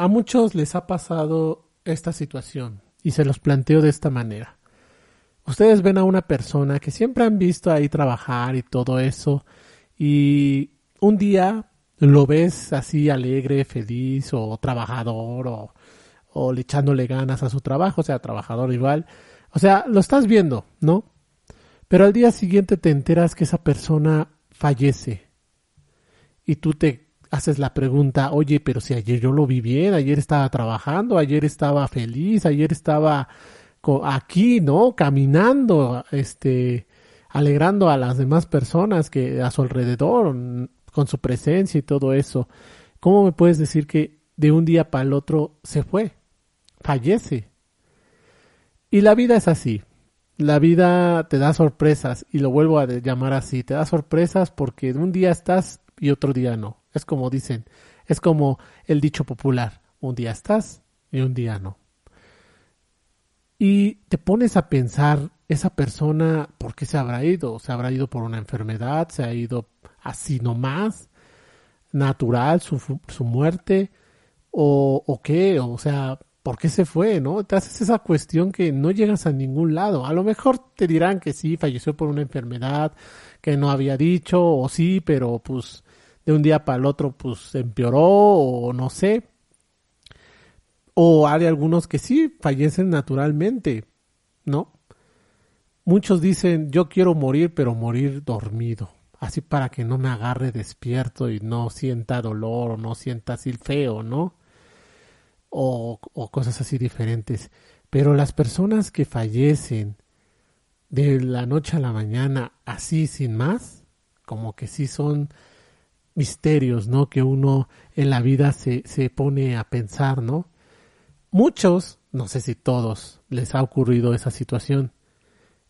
A muchos les ha pasado esta situación y se los planteo de esta manera. Ustedes ven a una persona que siempre han visto ahí trabajar y todo eso y un día lo ves así alegre, feliz o trabajador o, o echándole ganas a su trabajo, o sea, trabajador igual. O sea, lo estás viendo, ¿no? Pero al día siguiente te enteras que esa persona fallece y tú te haces la pregunta, oye, pero si ayer yo lo vi bien, ayer estaba trabajando, ayer estaba feliz, ayer estaba aquí, ¿no? Caminando, este, alegrando a las demás personas que a su alrededor, con su presencia y todo eso. ¿Cómo me puedes decir que de un día para el otro se fue? Fallece. Y la vida es así. La vida te da sorpresas y lo vuelvo a llamar así. Te da sorpresas porque un día estás y otro día no. Es como dicen, es como el dicho popular, un día estás y un día no. Y te pones a pensar, esa persona, ¿por qué se habrá ido? ¿Se habrá ido por una enfermedad? ¿Se ha ido así nomás? ¿Natural su, su muerte? ¿O, ¿O qué? O sea, ¿por qué se fue? ¿No? Te haces esa cuestión que no llegas a ningún lado. A lo mejor te dirán que sí, falleció por una enfermedad que no había dicho, o sí, pero pues de un día para el otro pues empeoró o no sé. O hay algunos que sí fallecen naturalmente, ¿no? Muchos dicen yo quiero morir pero morir dormido, así para que no me agarre despierto y no sienta dolor o no sienta así feo, ¿no? O, o cosas así diferentes. Pero las personas que fallecen de la noche a la mañana así sin más, como que sí son misterios, ¿no? Que uno en la vida se, se pone a pensar, ¿no? Muchos, no sé si todos, les ha ocurrido esa situación.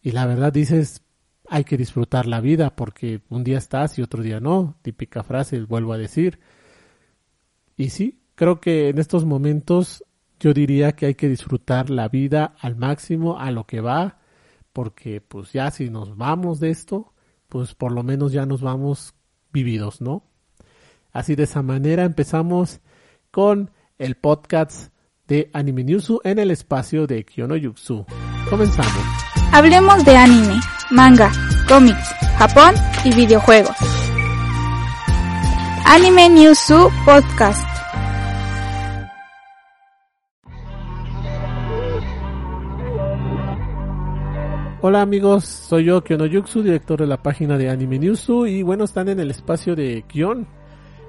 Y la verdad dices, hay que disfrutar la vida porque un día estás y otro día no. Típica frase, vuelvo a decir. Y sí, creo que en estos momentos yo diría que hay que disfrutar la vida al máximo, a lo que va, porque pues ya si nos vamos de esto, pues por lo menos ya nos vamos vividos, ¿no? Así de esa manera empezamos con el podcast de Anime Newsu en el espacio de Kyono Yuxu. Comenzamos. Hablemos de anime, manga, cómics, Japón y videojuegos. Anime Newsu Podcast. Hola amigos, soy yo Kyono Yuxu, director de la página de Anime Newsu y bueno, están en el espacio de Kion,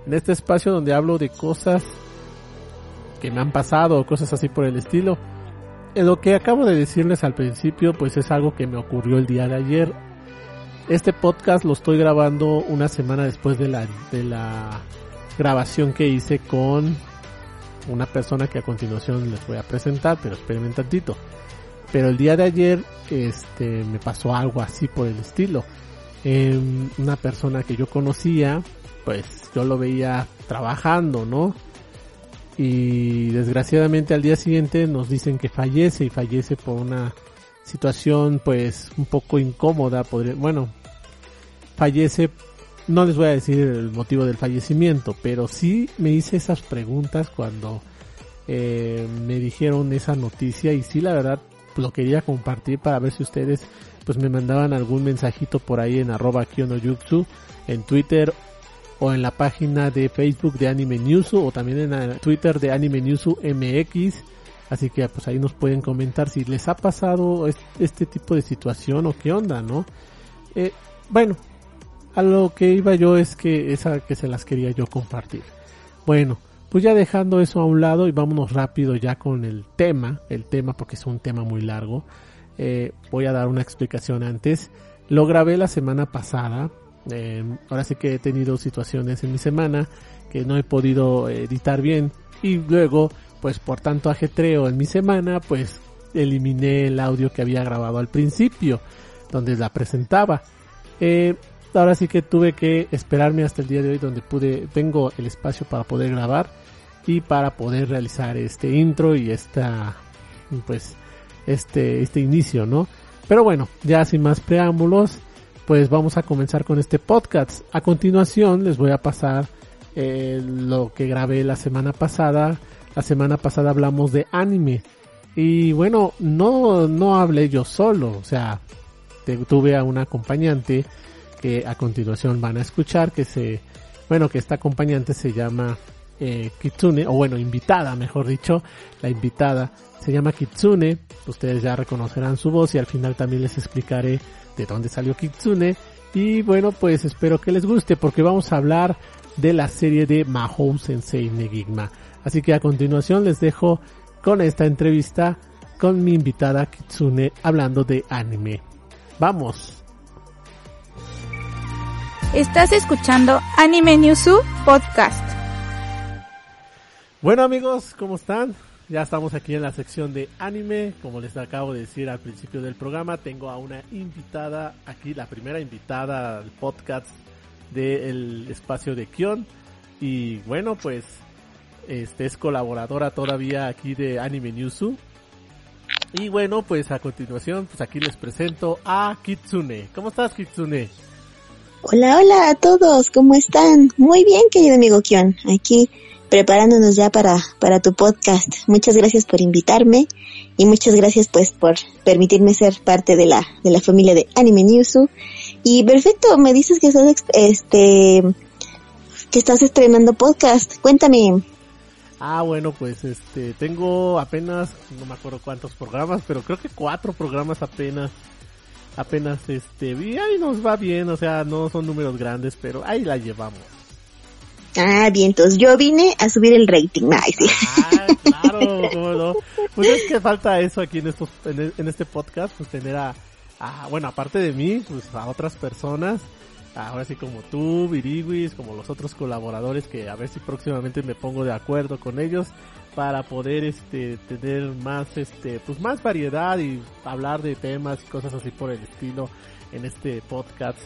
en este espacio donde hablo de cosas que me han pasado o cosas así por el estilo. En lo que acabo de decirles al principio, pues es algo que me ocurrió el día de ayer. Este podcast lo estoy grabando una semana después de la, de la grabación que hice con una persona que a continuación les voy a presentar, pero esperen un tantito. Pero el día de ayer, este, me pasó algo así por el estilo. Eh, una persona que yo conocía, pues yo lo veía trabajando, ¿no? Y desgraciadamente al día siguiente nos dicen que fallece y fallece por una situación pues un poco incómoda, podría, bueno, fallece, no les voy a decir el motivo del fallecimiento, pero sí me hice esas preguntas cuando eh, me dijeron esa noticia y sí la verdad lo quería compartir para ver si ustedes pues me mandaban algún mensajito por ahí en arroba kionoyutsu en Twitter o en la página de Facebook de Anime News o también en Twitter de Anime News MX. Así que pues ahí nos pueden comentar si les ha pasado este tipo de situación o qué onda, ¿no? Eh, bueno, a lo que iba yo es que esa que se las quería yo compartir. Bueno, pues ya dejando eso a un lado y vámonos rápido ya con el tema, el tema porque es un tema muy largo. Eh, voy a dar una explicación antes. Lo grabé la semana pasada, eh, ahora sí que he tenido situaciones en mi semana que no he podido editar bien y luego pues por tanto ajetreo en mi semana, pues eliminé el audio que había grabado al principio, donde la presentaba. Eh, ahora sí que tuve que esperarme hasta el día de hoy donde pude, tengo el espacio para poder grabar y para poder realizar este intro y esta, pues, este, este inicio, ¿no? Pero bueno, ya sin más preámbulos, pues vamos a comenzar con este podcast. A continuación les voy a pasar eh, lo que grabé la semana pasada. La semana pasada hablamos de anime. Y bueno, no, no hablé yo solo, o sea, tuve a una acompañante que a continuación van a escuchar, que se, bueno, que esta acompañante se llama eh, Kitsune, o bueno, invitada, mejor dicho, la invitada se llama Kitsune, ustedes ya reconocerán su voz y al final también les explicaré de dónde salió Kitsune. Y bueno, pues espero que les guste porque vamos a hablar de la serie de Mahou Sensei Negigma. Así que a continuación les dejo con esta entrevista con mi invitada Kitsune hablando de anime. ¡Vamos! Estás escuchando Anime Newsu Podcast. Bueno amigos, ¿cómo están? Ya estamos aquí en la sección de anime. Como les acabo de decir al principio del programa, tengo a una invitada aquí, la primera invitada al podcast del espacio de Kion. Y bueno, pues este es colaboradora todavía aquí de Anime Newsu. Y bueno, pues a continuación, pues aquí les presento a Kitsune. ¿Cómo estás, Kitsune? Hola, hola a todos, ¿cómo están? Muy bien, querido amigo Kion. Aquí preparándonos ya para, para tu podcast. Muchas gracias por invitarme y muchas gracias pues por permitirme ser parte de la, de la familia de Anime Newsu. Y perfecto, me dices que estás, este, que estás estrenando podcast. Cuéntame, Ah, bueno, pues este, tengo apenas, no me acuerdo cuántos programas, pero creo que cuatro programas apenas, apenas este, y ahí nos va bien, o sea, no son números grandes, pero ahí la llevamos. Ah, bien, entonces yo vine a subir el rating, nice. Ah, claro, cómo no. Pues es que falta eso aquí en estos, en, este podcast, pues tener a, a, bueno, aparte de mí, pues a otras personas, ahora sí como tú, Viriguis, como los otros colaboradores que a ver si próximamente me pongo de acuerdo con ellos para poder este tener más este pues más variedad y hablar de temas y cosas así por el estilo en este podcast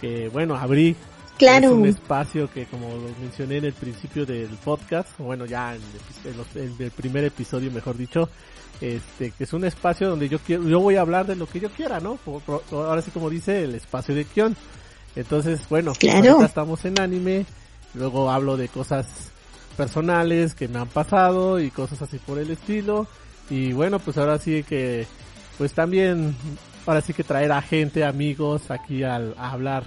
que bueno abrí claro. un espacio que como lo mencioné en el principio del podcast bueno ya en, el primer episodio mejor dicho este que es un espacio donde yo quiero yo voy a hablar de lo que yo quiera no ahora sí como dice el espacio de Kion entonces, bueno, ahorita estamos en anime, luego hablo de cosas personales que me han pasado y cosas así por el estilo. Y bueno, pues ahora sí que, pues también, ahora sí que traer a gente, amigos aquí al, a hablar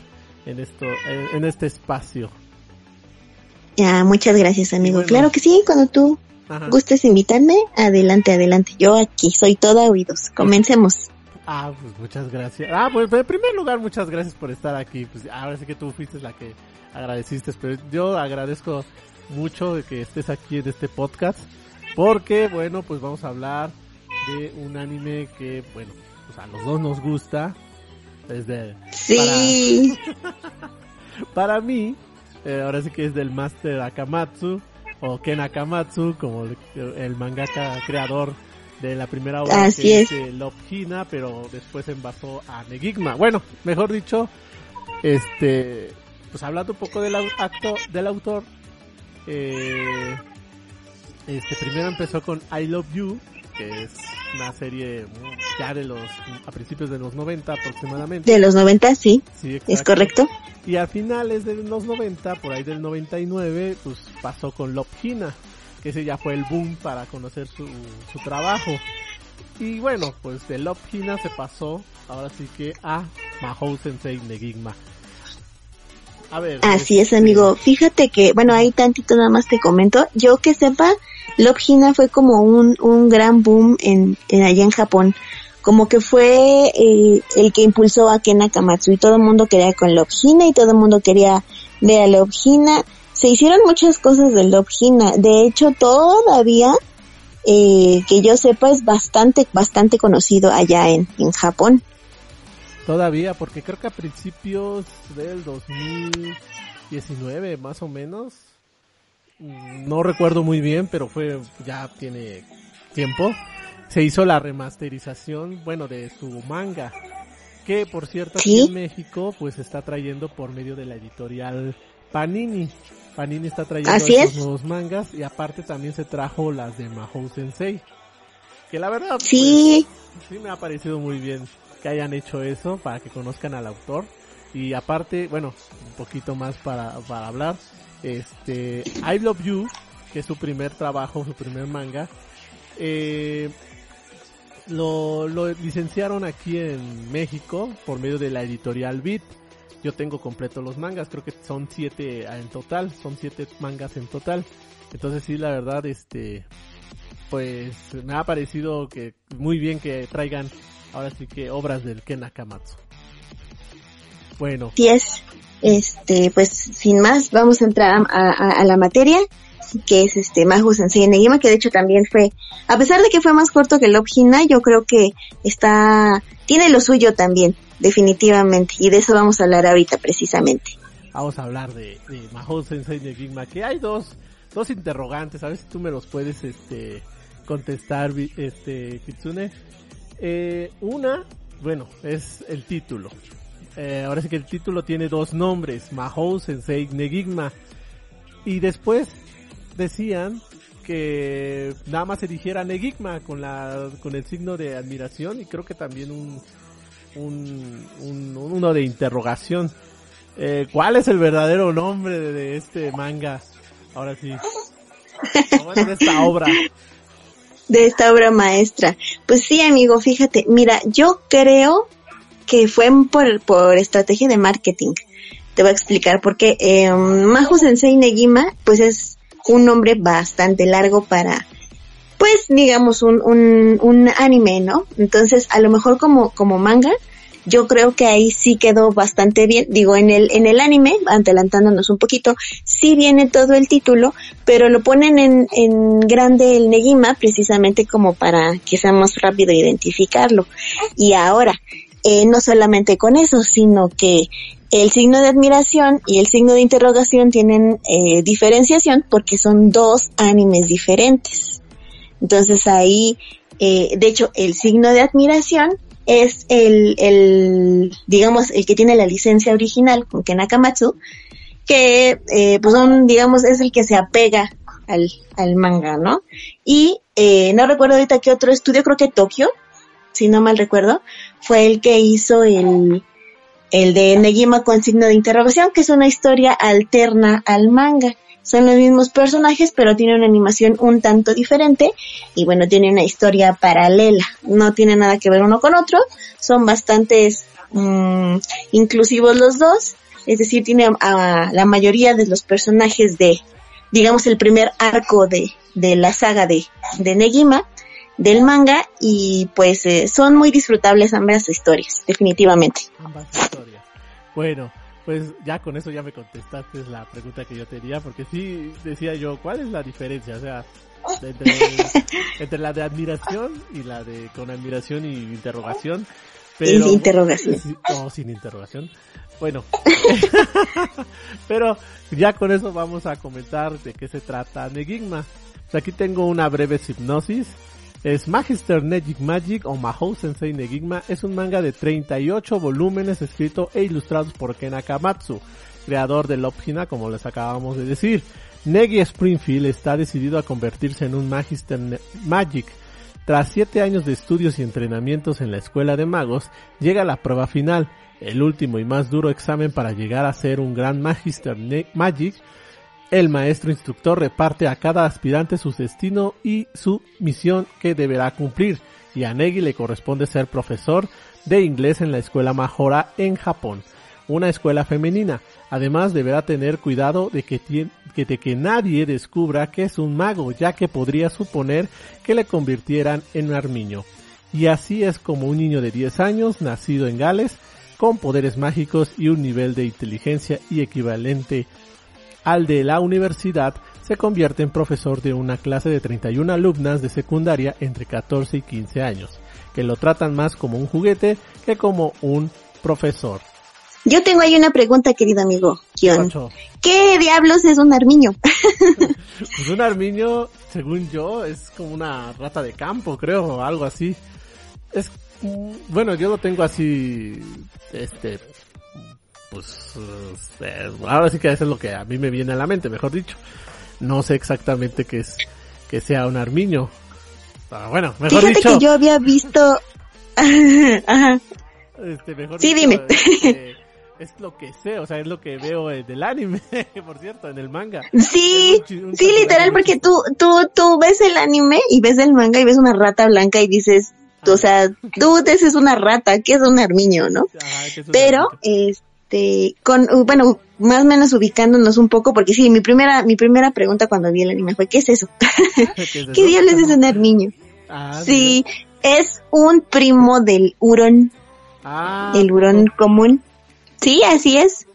en esto, en, este espacio. Ya, muchas gracias amigo. claro que sí, cuando tú gustes invitarme, adelante, adelante. Yo aquí soy toda oídos. Comencemos. Ah, pues muchas gracias. Ah, pues en primer lugar, muchas gracias por estar aquí. Pues ahora sí que tú fuiste la que agradeciste, pero yo agradezco mucho de que estés aquí en este podcast, porque bueno, pues vamos a hablar de un anime que, bueno, pues a los dos nos gusta. Desde sí. Para, mí, eh, ahora sí que es del Master Akamatsu o Ken Akamatsu, como el, el mangaka creador de la primera obra Así que es, Hina, pero después envasó a Negigma. Bueno, mejor dicho, este, pues hablando un poco del acto del autor, eh, este primero empezó con I Love You, que es una serie ya de los a principios de los 90 aproximadamente. De los 90, sí. sí es correcto. Y a finales de los 90, por ahí del 99, pues pasó con Love Hina que ese ya fue el boom para conocer su, su trabajo. Y bueno, pues de Love Hina se pasó ahora sí que a Mahou Sensei Negigma. A ver. Así es, este, amigo. Fíjate que, bueno, ahí tantito nada más te comento. Yo que sepa, Love Hina fue como un, un gran boom en, en allá en Japón. Como que fue el, el que impulsó a Ken Nakamatsu y todo el mundo quería con Love Hina y todo el mundo quería ver a Love Hina se hicieron muchas cosas del Love Hina. De hecho, todavía, eh, que yo sepa, es bastante, bastante conocido allá en, en Japón. Todavía, porque creo que a principios del 2019, más o menos, no recuerdo muy bien, pero fue, ya tiene tiempo, se hizo la remasterización, bueno, de su manga, que por cierto aquí en México pues está trayendo por medio de la editorial Panini. Panini está trayendo estos nuevos mangas y aparte también se trajo las de Mahou Sensei. Que la verdad sí. Pues, sí me ha parecido muy bien que hayan hecho eso para que conozcan al autor. Y aparte, bueno, un poquito más para, para hablar. Este, I Love You, que es su primer trabajo, su primer manga, eh, lo, licenciaron aquí en México por medio de la editorial Beat. Yo tengo completo los mangas, creo que son siete en total, son siete mangas en total. Entonces sí, la verdad, este, pues me ha parecido que muy bien que traigan ahora sí que obras del Ken Akamatsu. Bueno. Sí es, este, pues sin más, vamos a entrar a, la materia que es este Mahu Sensei Negima, que de hecho también fue, a pesar de que fue más corto que Love Hina, yo creo que está, tiene lo suyo también, definitivamente, y de eso vamos a hablar ahorita precisamente. Vamos a hablar de, de Sensei Negima, que hay dos, dos interrogantes, a ver si tú me los puedes, este, contestar, este, Kitsune. Eh, una, bueno, es el título. Eh, ahora sí que el título tiene dos nombres, Mahou Sensei Negigma. Y después decían que nada más se dijera Negigma con la con el signo de admiración y creo que también un, un, uno de interrogación. Eh, ¿Cuál es el verdadero nombre de, este manga? Ahora sí. de esta obra. De esta obra maestra. Pues sí, amigo, fíjate, mira, yo creo que fue por, por estrategia de marketing. Te voy a explicar porque eh, Mahu Sensei Negima, pues es un nombre bastante largo para, pues digamos, un, un, un anime, ¿no? Entonces, a lo mejor como, como manga, yo creo que ahí sí quedó bastante bien. Digo, en el, en el anime, adelantándonos un poquito, sí viene todo el título, pero lo ponen en, en grande el Negima precisamente como para que sea más rápido identificarlo. Y ahora, eh, no solamente con eso, sino que el signo de admiración y el signo de interrogación tienen eh, diferenciación porque son dos animes diferentes. Entonces ahí, eh, de hecho, el signo de admiración es el, el, digamos, el que tiene la licencia original con Ken Akamatsu, que eh, pues son, digamos, es el que se apega al, al manga, ¿no? Y eh, no recuerdo ahorita qué otro estudio, creo que Tokio, si no mal recuerdo, fue el que hizo el, el de Negima con signo de interrogación, que es una historia alterna al manga. Son los mismos personajes, pero tiene una animación un tanto diferente y bueno, tiene una historia paralela. No tiene nada que ver uno con otro. Son bastantes mm, inclusivos los dos. Es decir, tiene a, la mayoría de los personajes de, digamos, el primer arco de, de la saga de, de Negima del manga y pues eh, son muy disfrutables ambas historias, definitivamente. Ambas historias. Bueno, pues ya con eso ya me contestaste la pregunta que yo tenía, porque sí decía yo, ¿cuál es la diferencia? O sea, entre, la de admiración y la de con admiración y interrogación. Pero, sin interrogación. No, sin interrogación. Bueno, pero ya con eso vamos a comentar de qué se trata Negigma. aquí tengo una breve hipnosis es Magister Negic Magic o Mahou Sensei Negigma es un manga de 38 volúmenes escrito e ilustrados por Ken Akamatsu, creador de Love como les acabamos de decir. Negi Springfield está decidido a convertirse en un Magister Magic. Tras 7 años de estudios y entrenamientos en la escuela de magos, llega la prueba final, el último y más duro examen para llegar a ser un gran Magister Magic el maestro instructor reparte a cada aspirante su destino y su misión que deberá cumplir, y a Negi le corresponde ser profesor de inglés en la escuela Mahora en Japón, una escuela femenina. Además deberá tener cuidado de que, de que nadie descubra que es un mago, ya que podría suponer que le convirtieran en un armiño. Y así es como un niño de 10 años, nacido en Gales, con poderes mágicos y un nivel de inteligencia y equivalente al de la universidad, se convierte en profesor de una clase de 31 alumnas de secundaria entre 14 y 15 años, que lo tratan más como un juguete que como un profesor. Yo tengo ahí una pregunta, querido amigo. ¿Qué diablos es un armiño? pues un armiño, según yo, es como una rata de campo, creo, o algo así. Es, bueno, yo lo tengo así, este, pues, eh, ahora sí que eso es lo que a mí me viene a la mente, mejor dicho. No sé exactamente qué es, que sea un armiño. Ah, bueno, mejor Fíjate que yo había visto... Ajá. Este, mejor sí, dime. Este, es lo que sé, o sea, es lo que veo del anime, por cierto, en el manga. Sí, sí, literal, porque tú, tú, tú ves el anime y ves el manga y ves una rata blanca y dices, o sea, tú es una rata, que es un armiño, ¿no? Pero, este, con, bueno, más o menos ubicándonos un poco, porque sí, mi primera, mi primera pregunta cuando vi el anime fue, ¿qué es eso? ¿Qué, diablos es un armiño? Ah, sí, es un primo del hurón. Ah, el hurón común. Sí, así es.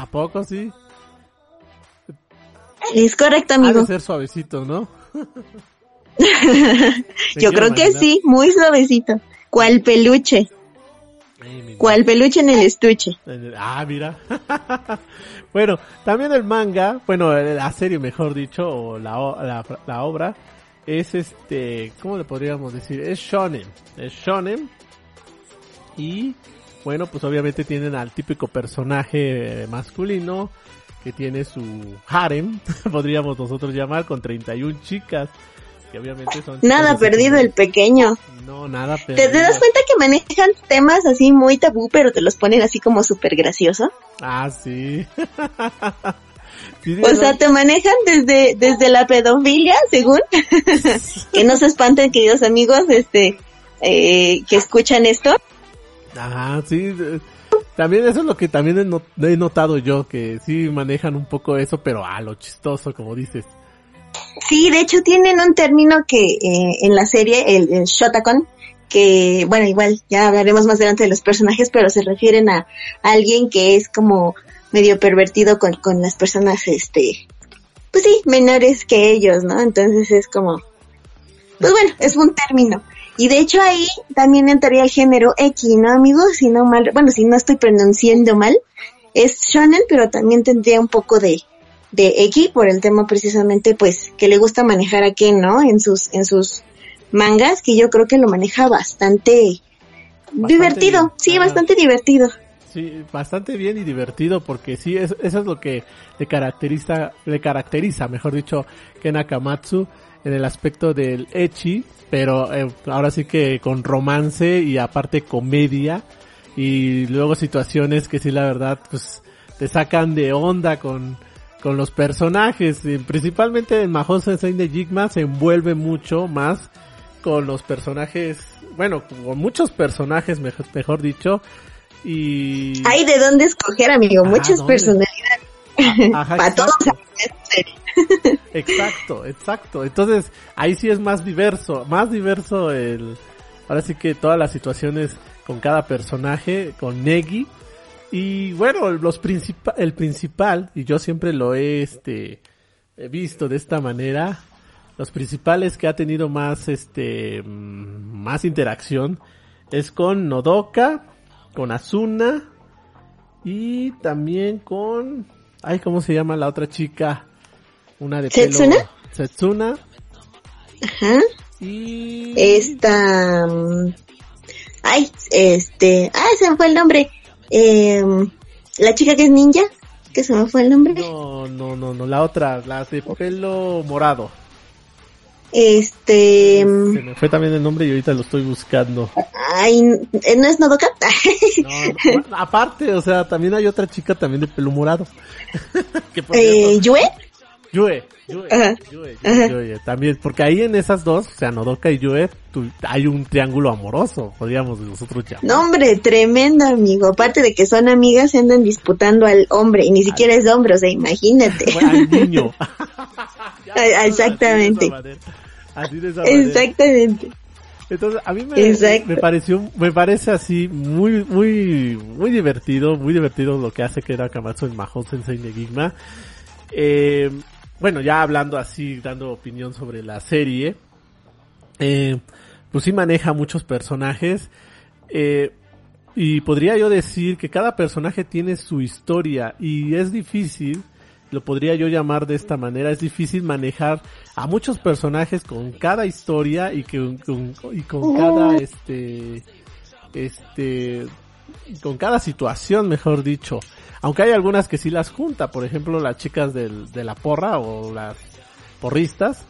¿A poco sí? Es correcto, amigo. Ha ser suavecito, ¿no? Yo creo que sí, muy suavecito. ¿Cuál peluche? ¿Cuál peluche en el estuche? Ah, mira. bueno, también el manga, bueno, la serie mejor dicho, o la, la, la obra, es este, ¿cómo le podríamos decir? Es shonen. Es shonen. Y bueno, pues obviamente tienen al típico personaje masculino que tiene su harem, podríamos nosotros llamar, con 31 chicas. Que obviamente son nada perdido el pequeño. No, nada. ¿Te, das cuenta que manejan temas así muy tabú, pero te los ponen así como súper gracioso? Ah, sí. o sea, te manejan desde, desde la pedofilia, según. que no se espanten, queridos amigos, este, eh, que escuchan esto. Ajá, sí. También eso es lo que también he, notado yo, que sí manejan un poco eso, pero a lo chistoso, como dices. Sí, de hecho tienen un término que eh, en la serie, el, el, que, bueno, igual ya hablaremos más adelante de los personajes, pero se refieren a, alguien que es como medio pervertido con, con las personas, este, pues sí, menores que ellos, ¿no? Entonces es como, pues bueno, es un término. Y de hecho ahí también entraría el género X, ¿no, amigos? Si no mal, bueno, si no estoy pronunciando mal, es shonen, pero también tendría un poco de, de X por el tema precisamente, pues, que le gusta manejar a Ken, ¿no? En sus, en sus mangas, que yo creo que lo maneja bastante, divertido, sí, bastante divertido. Sí, bastante bien y divertido porque sí, eso, eso es lo que le caracteriza, le caracteriza, mejor dicho, Ken Akamatsu en el aspecto del Echi, pero eh, ahora sí que con romance y aparte comedia y luego situaciones que sí la verdad pues te sacan de onda con, con los personajes, principalmente en Mahou Sensei de Jigma se envuelve mucho más con los personajes, bueno, con muchos personajes mejor, mejor dicho, y... Hay de dónde escoger, amigo, muchas personalidades. Para todos Exacto, exacto. Entonces, ahí sí es más diverso, más diverso el, ahora sí que todas las situaciones con cada personaje, con Negi. Y bueno, los principal, el principal, y yo siempre lo he, este, he visto de esta manera, los principales que ha tenido más, este, mm, más interacción es con Nodoka, con Asuna y también con, ay, ¿cómo se llama la otra chica? Una de ¿Setsuna? pelo... Setsuna. Ajá. Y... Esta... Mm, ay, este... Ah, se me fue el nombre. Eh, la chica que es ninja. ¿Qué se me fue el nombre? No, no, no, no. La otra, la de pelo morado. Este... Se me fue también el nombre y ahorita lo estoy buscando. Ay, ¿no es Nodoka? no, aparte, o sea, también hay otra chica también de pelo morado. eh, ¿Yue? Yue, Yue, Yue, Yue, también, porque ahí en esas dos, o sea, Nodoka y Yue, hay un triángulo amoroso, podríamos nosotros llamar. No, hombre, tremendo, amigo. Aparte de que son amigas, se andan disputando al hombre, y ni siquiera es hombre, o sea, imagínate. al niño. Exactamente. Así de esa Exactamente. Entonces, a mí me, me, pareció, me parece así muy, muy, muy divertido, muy divertido lo que hace que era Kamatsu en Mahou Sensei Negigma. Eh, bueno, ya hablando así, dando opinión sobre la serie, eh, pues sí maneja muchos personajes. Eh, y podría yo decir que cada personaje tiene su historia y es difícil, lo podría yo llamar de esta manera, es difícil manejar a muchos personajes con cada historia y, que, con, y con cada este este con cada situación, mejor dicho. Aunque hay algunas que sí las junta, por ejemplo, las chicas del, de la porra o las porristas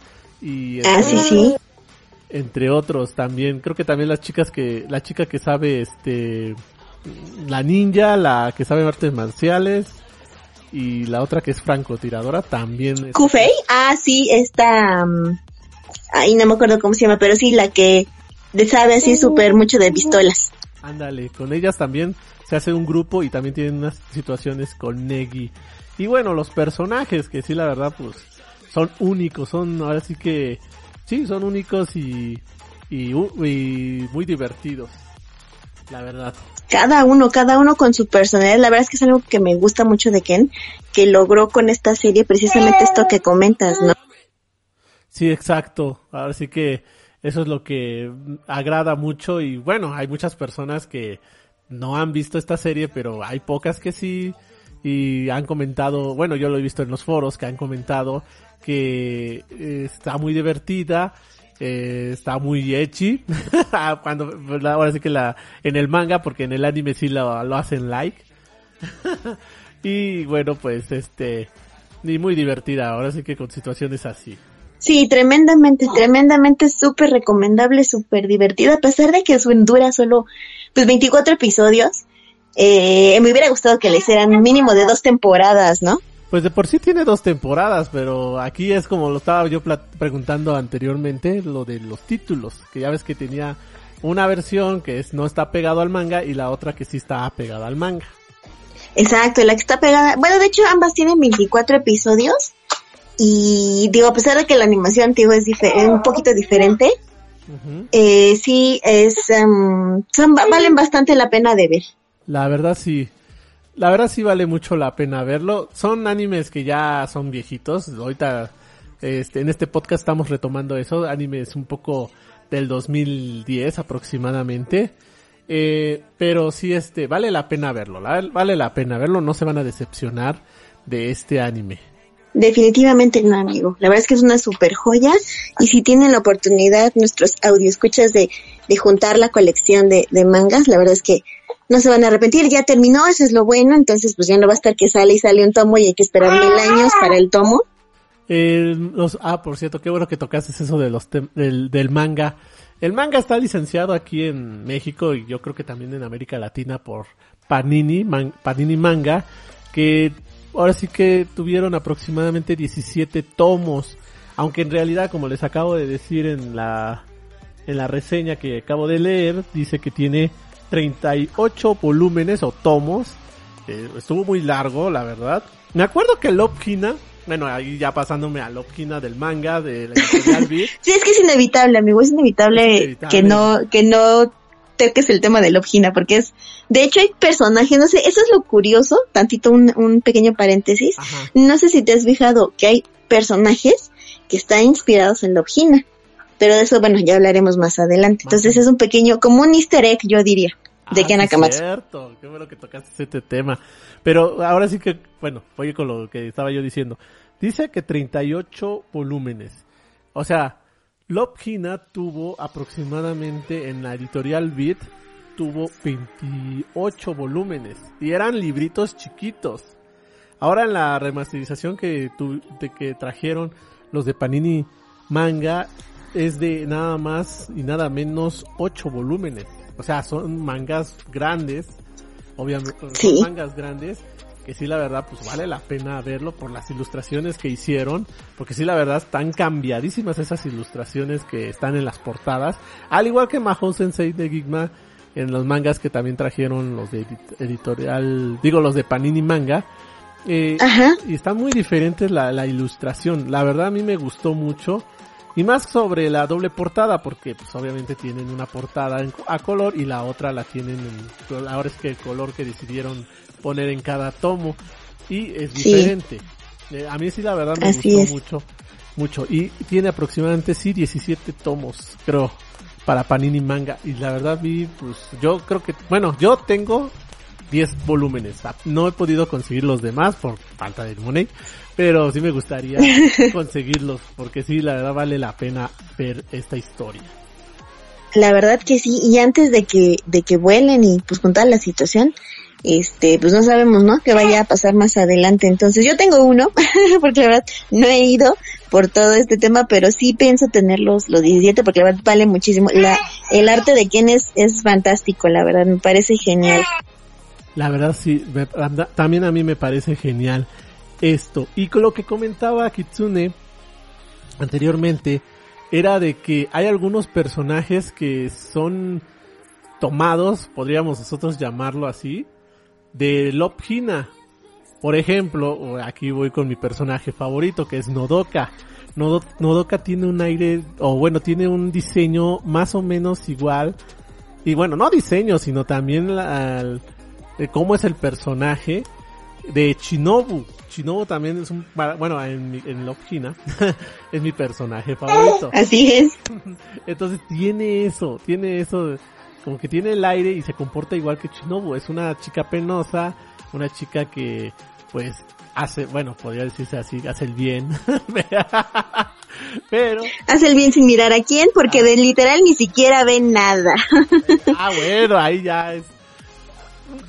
y ah, sí, sí entre otros también. Creo que también las chicas que, la chica que sabe, este, la ninja, la que sabe artes marciales y la otra que es francotiradora también. ¿Kufei? Ah, sí, esta, um, ahí no me acuerdo cómo se llama, pero sí, la que sabe así súper mucho de pistolas. Ándale, con ellas también se hace un grupo y también tienen unas situaciones con Negi. Y bueno, los personajes que sí, la verdad, pues, son únicos, son ahora sí que sí, son únicos y, y, muy divertidos, la verdad. Cada uno, cada uno con su personalidad. La verdad es que es algo que me gusta mucho de Ken, que logró con esta serie precisamente esto que comentas, ¿no? Sí, exacto. Ahora sí que eso es lo que agrada mucho y bueno, hay muchas personas que no han visto esta serie, pero hay pocas que sí y han comentado, bueno, yo lo he visto en los foros que han comentado que eh, está muy divertida, eh, está muy ecchi, cuando, pues, ahora sí que la, en el manga, porque en el anime sí lo, lo hacen like. y bueno, pues este, y muy divertida, ahora sí que con situaciones así. Sí, tremendamente, tremendamente súper recomendable, súper divertida, a pesar de que su dura solo pues 24 episodios. Eh, me hubiera gustado que le hicieran mínimo de dos temporadas, ¿no? Pues de por sí tiene dos temporadas, pero aquí es como lo estaba yo preguntando anteriormente, lo de los títulos, que ya ves que tenía una versión que es no está pegado al manga y la otra que sí está pegada al manga. Exacto, la que está pegada, bueno, de hecho ambas tienen 24 episodios y digo, a pesar de que la animación antigua es un poquito diferente, eh, sí es, um, son, valen bastante la pena de ver. La verdad sí, la verdad sí vale mucho la pena verlo. Son animes que ya son viejitos. Ahorita este, en este podcast estamos retomando eso. Animes un poco del 2010 aproximadamente. Eh, pero sí, este, vale la pena verlo. vale la pena verlo. No se van a decepcionar de este anime. Definitivamente no, amigo. La verdad es que es una super joya. Y si tienen la oportunidad, nuestros escuchas de, de juntar la colección de, de mangas, la verdad es que no se van a arrepentir, ya terminó, eso es lo bueno, entonces pues ya no va a estar que sale y sale un tomo y hay que esperar mil años para el tomo. Eh, ah, por cierto, qué bueno que tocaste eso de los del, del manga. El manga está licenciado aquí en México y yo creo que también en América Latina por Panini, Panini Manga, que ahora sí que tuvieron aproximadamente 17 tomos, aunque en realidad, como les acabo de decir en la, en la reseña que acabo de leer, dice que tiene 38 volúmenes o tomos. estuvo muy largo, la verdad. Me acuerdo que Lopkina, bueno, ahí ya pasándome a Lopkina del manga, de la editorial sí, es que es inevitable, amigo, es inevitable, que no, que no toques el tema de Lopkina, porque es, de hecho hay personajes, no sé, eso es lo curioso, tantito un, un pequeño paréntesis, no sé si te has fijado que hay personajes que están inspirados en Lopkina. Pero de eso, bueno, ya hablaremos más adelante. Entonces es un pequeño, como un easter egg, yo diría, de ah, Es cierto, qué bueno que tocaste este tema. Pero ahora sí que, bueno, voy con lo que estaba yo diciendo. Dice que 38 volúmenes. O sea, Love Hina tuvo aproximadamente en la editorial Beat tuvo 28 volúmenes y eran libritos chiquitos. Ahora en la remasterización que, tu, de que trajeron los de Panini Manga es de nada más y nada menos ocho volúmenes. O sea, son mangas grandes, obviamente, son mangas grandes, que sí la verdad pues vale la pena verlo por las ilustraciones que hicieron, porque sí la verdad están cambiadísimas esas ilustraciones que están en las portadas, al igual que Mahou Sensei de Gigma en los mangas que también trajeron los de editorial, digo los de Panini Manga, eh, y está muy diferente la, la ilustración, la verdad a mí me gustó mucho, y más sobre la doble portada, porque pues obviamente tienen una portada a color y la otra la tienen en, ahora es que el color que decidieron poner en cada tomo. Y es diferente. Eh, a mí sí la verdad me gustó mucho, mucho. Y tiene aproximadamente sí 17 tomos, creo. para Panini Manga. Y la verdad vi, pues yo creo que, bueno, yo tengo 10 volúmenes. No he podido conseguir los demás por falta de money, pero sí me gustaría conseguirlos porque sí, la verdad vale la pena ver esta historia. La verdad que sí, y antes de que, de que vuelen y pues con toda la situación, este, pues no sabemos, ¿no? Que vaya a pasar más adelante. Entonces yo tengo uno, porque la verdad no he ido por todo este tema, pero sí pienso tener los, los 17 porque la verdad vale muchísimo. La, el arte de quien es, es fantástico, la verdad, me parece genial. La verdad sí, también a mí me parece genial esto. Y con lo que comentaba Kitsune anteriormente, era de que hay algunos personajes que son tomados, podríamos nosotros llamarlo así, de Lop Hina. Por ejemplo, aquí voy con mi personaje favorito que es Nodoka. Nodoka tiene un aire, o bueno, tiene un diseño más o menos igual. Y bueno, no diseño, sino también al, de cómo es el personaje de Shinobu. Shinobu también es un, bueno, en, en Hina es mi personaje favorito. Así es. Entonces tiene eso, tiene eso como que tiene el aire y se comporta igual que Chinobu. Es una chica penosa, una chica que pues hace, bueno, podría decirse así, hace el bien. Pero... Hace el bien sin mirar a quién, porque ah. de literal ni siquiera ve nada. ah, bueno, ahí ya es...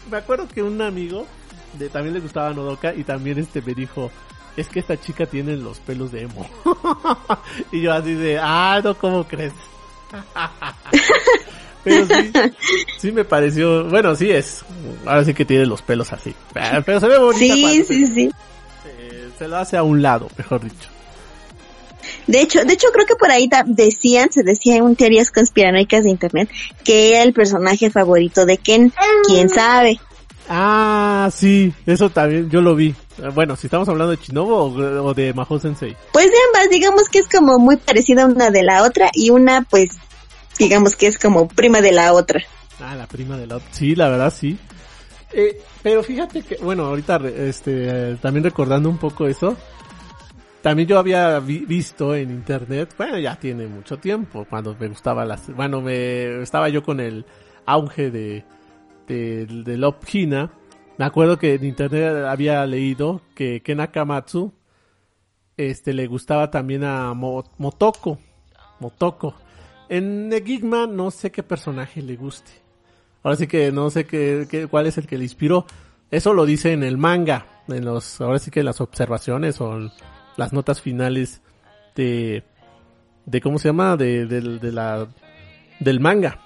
Me acuerdo que un amigo de, también le gustaba Nodoka y también este me dijo, es que esta chica tiene los pelos de emo. y yo así de, ah, no, ¿cómo crees? Pero sí, sí me pareció, bueno, sí es, ahora sí que tiene los pelos así, pero se ve bonita. Sí, sí, sí. Se, lo hace a un lado, mejor dicho. De hecho, de hecho creo que por ahí decían, se decía en teorías conspiranoicas de internet, que era el personaje favorito de Ken, quién sabe. Ah, sí, eso también yo lo vi. Bueno, si estamos hablando de Chinobo o, de Maho Sensei. Pues de ambas, digamos que es como muy parecida una de la otra y una pues digamos que es como prima de la otra. Ah, la prima de la otra. Sí, la verdad sí. Eh, pero fíjate que, bueno, ahorita este, también recordando un poco eso, también yo había visto en internet, bueno, ya tiene mucho tiempo, cuando me gustaba las, bueno, me estaba yo con el auge de, de, de Love Hina, me acuerdo que en internet había leído que Ken Akamatsu, este, le gustaba también a Motoko, Motoko, en Enigma no sé qué personaje le guste. Ahora sí que no sé qué, cuál es el que le inspiró. Eso lo dice en el manga, en los, ahora sí que las observaciones o las notas finales de, de cómo se llama, de, de la, del manga.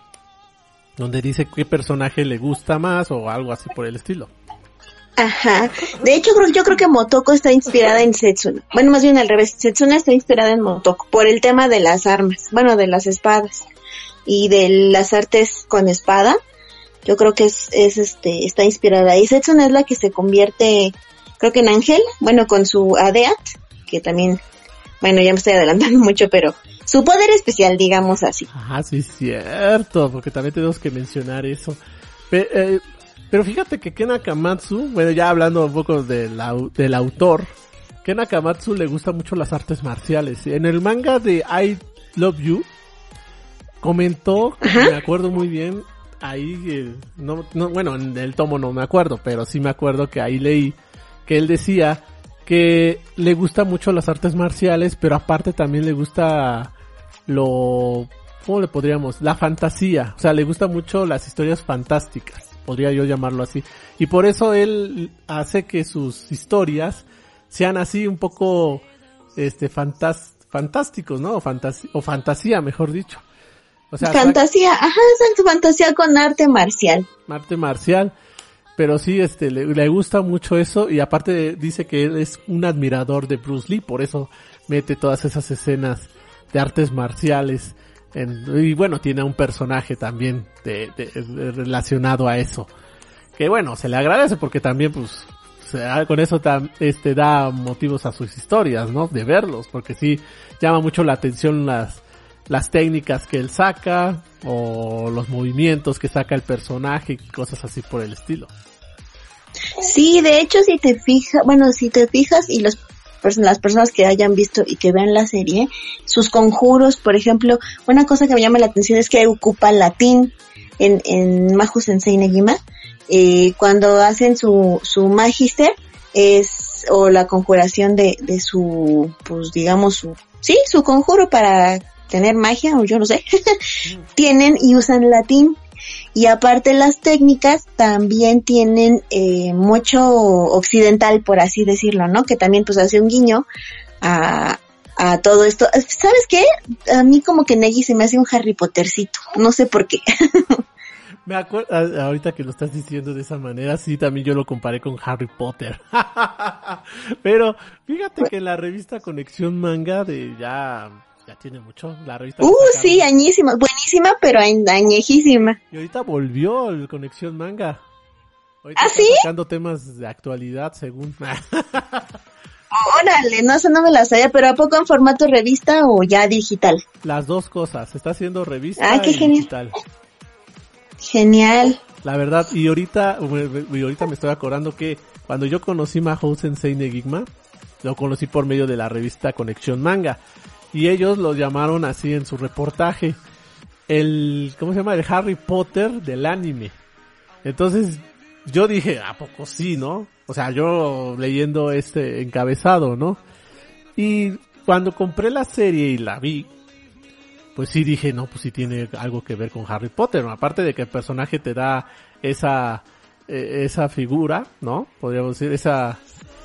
Donde dice qué personaje le gusta más o algo así por el estilo. Ajá. De hecho, yo creo que Motoko está inspirada en Setsuna. Bueno, más bien al revés. Setsuna está inspirada en Motoko por el tema de las armas. Bueno, de las espadas. Y de las artes con espada. Yo creo que es, es este, está inspirada. Y Setsuna es la que se convierte, creo que en ángel. Bueno, con su Adeat. Que también, bueno, ya me estoy adelantando mucho, pero su poder especial, digamos así. Ajá, sí, cierto. Porque también tenemos que mencionar eso. eh, pero fíjate que Ken Akamatsu, bueno, ya hablando un poco del, del autor, Ken Akamatsu le gusta mucho las artes marciales. En el manga de I Love You, comentó, me acuerdo muy bien, ahí, eh, no, no, bueno, en el tomo no me acuerdo, pero sí me acuerdo que ahí leí que él decía que le gusta mucho las artes marciales, pero aparte también le gusta lo, ¿cómo le podríamos? La fantasía, o sea, le gusta mucho las historias fantásticas podría yo llamarlo así. Y por eso él hace que sus historias sean así un poco este fantásticos, ¿no? O, o fantasía, mejor dicho. O sea, fantasía, ajá, exacto, fantasía con arte marcial. Arte marcial. Pero sí, este, le, gusta mucho eso y aparte dice que él es un admirador de Bruce Lee, por eso mete todas esas escenas de artes marciales y bueno, tiene un personaje también de, relacionado a eso. Que bueno, se le agradece porque también pues con eso este da motivos a sus historias, ¿no? De verlos, porque sí llama mucho la atención las las técnicas que él saca o los movimientos que saca el personaje y cosas así por el estilo. Sí, de hecho si te fijas, bueno, si te fijas y los las personas que hayan visto y que vean la serie, sus conjuros, por ejemplo, una cosa que me llama la atención es que ocupa latín en, en Mahu Sensei Negima, eh, cuando hacen su, su magister, es, o la conjuración de, de su, pues digamos su, sí, su conjuro para tener magia, o yo no sé, tienen y usan latín. Y aparte las técnicas también tienen eh, mucho occidental, por así decirlo, ¿no? Que también pues hace un guiño a, a todo esto. ¿Sabes qué? A mí como que Negi se me hace un Harry Pottercito. No sé por qué. Me acuerdo, ahorita que lo estás diciendo de esa manera, sí, también yo lo comparé con Harry Potter. Pero fíjate que la revista Conexión Manga de ya ya tiene mucho la revista. Uh, sí, añísima, buenísima, pero añejísima. Y ahorita volvió el Conexión Manga. Ahorita ¿Ah, sí? sacando temas de actualidad, según. Órale, no, eso no me la sabía, pero ¿a poco en formato revista o ya digital? Las dos cosas, está haciendo revista ah, qué y genial. digital. Genial. La verdad, y ahorita, y ahorita me estoy acordando que cuando yo conocí Mahou Sensei Negigma, lo conocí por medio de la revista Conexión Manga. Y ellos lo llamaron así en su reportaje. El, ¿cómo se llama? El Harry Potter del anime. Entonces, yo dije, ¿a poco sí, no? O sea, yo leyendo este encabezado, ¿no? Y cuando compré la serie y la vi, pues sí dije, no, pues sí tiene algo que ver con Harry Potter, Aparte de que el personaje te da esa, eh, esa figura, ¿no? Podríamos decir, esa,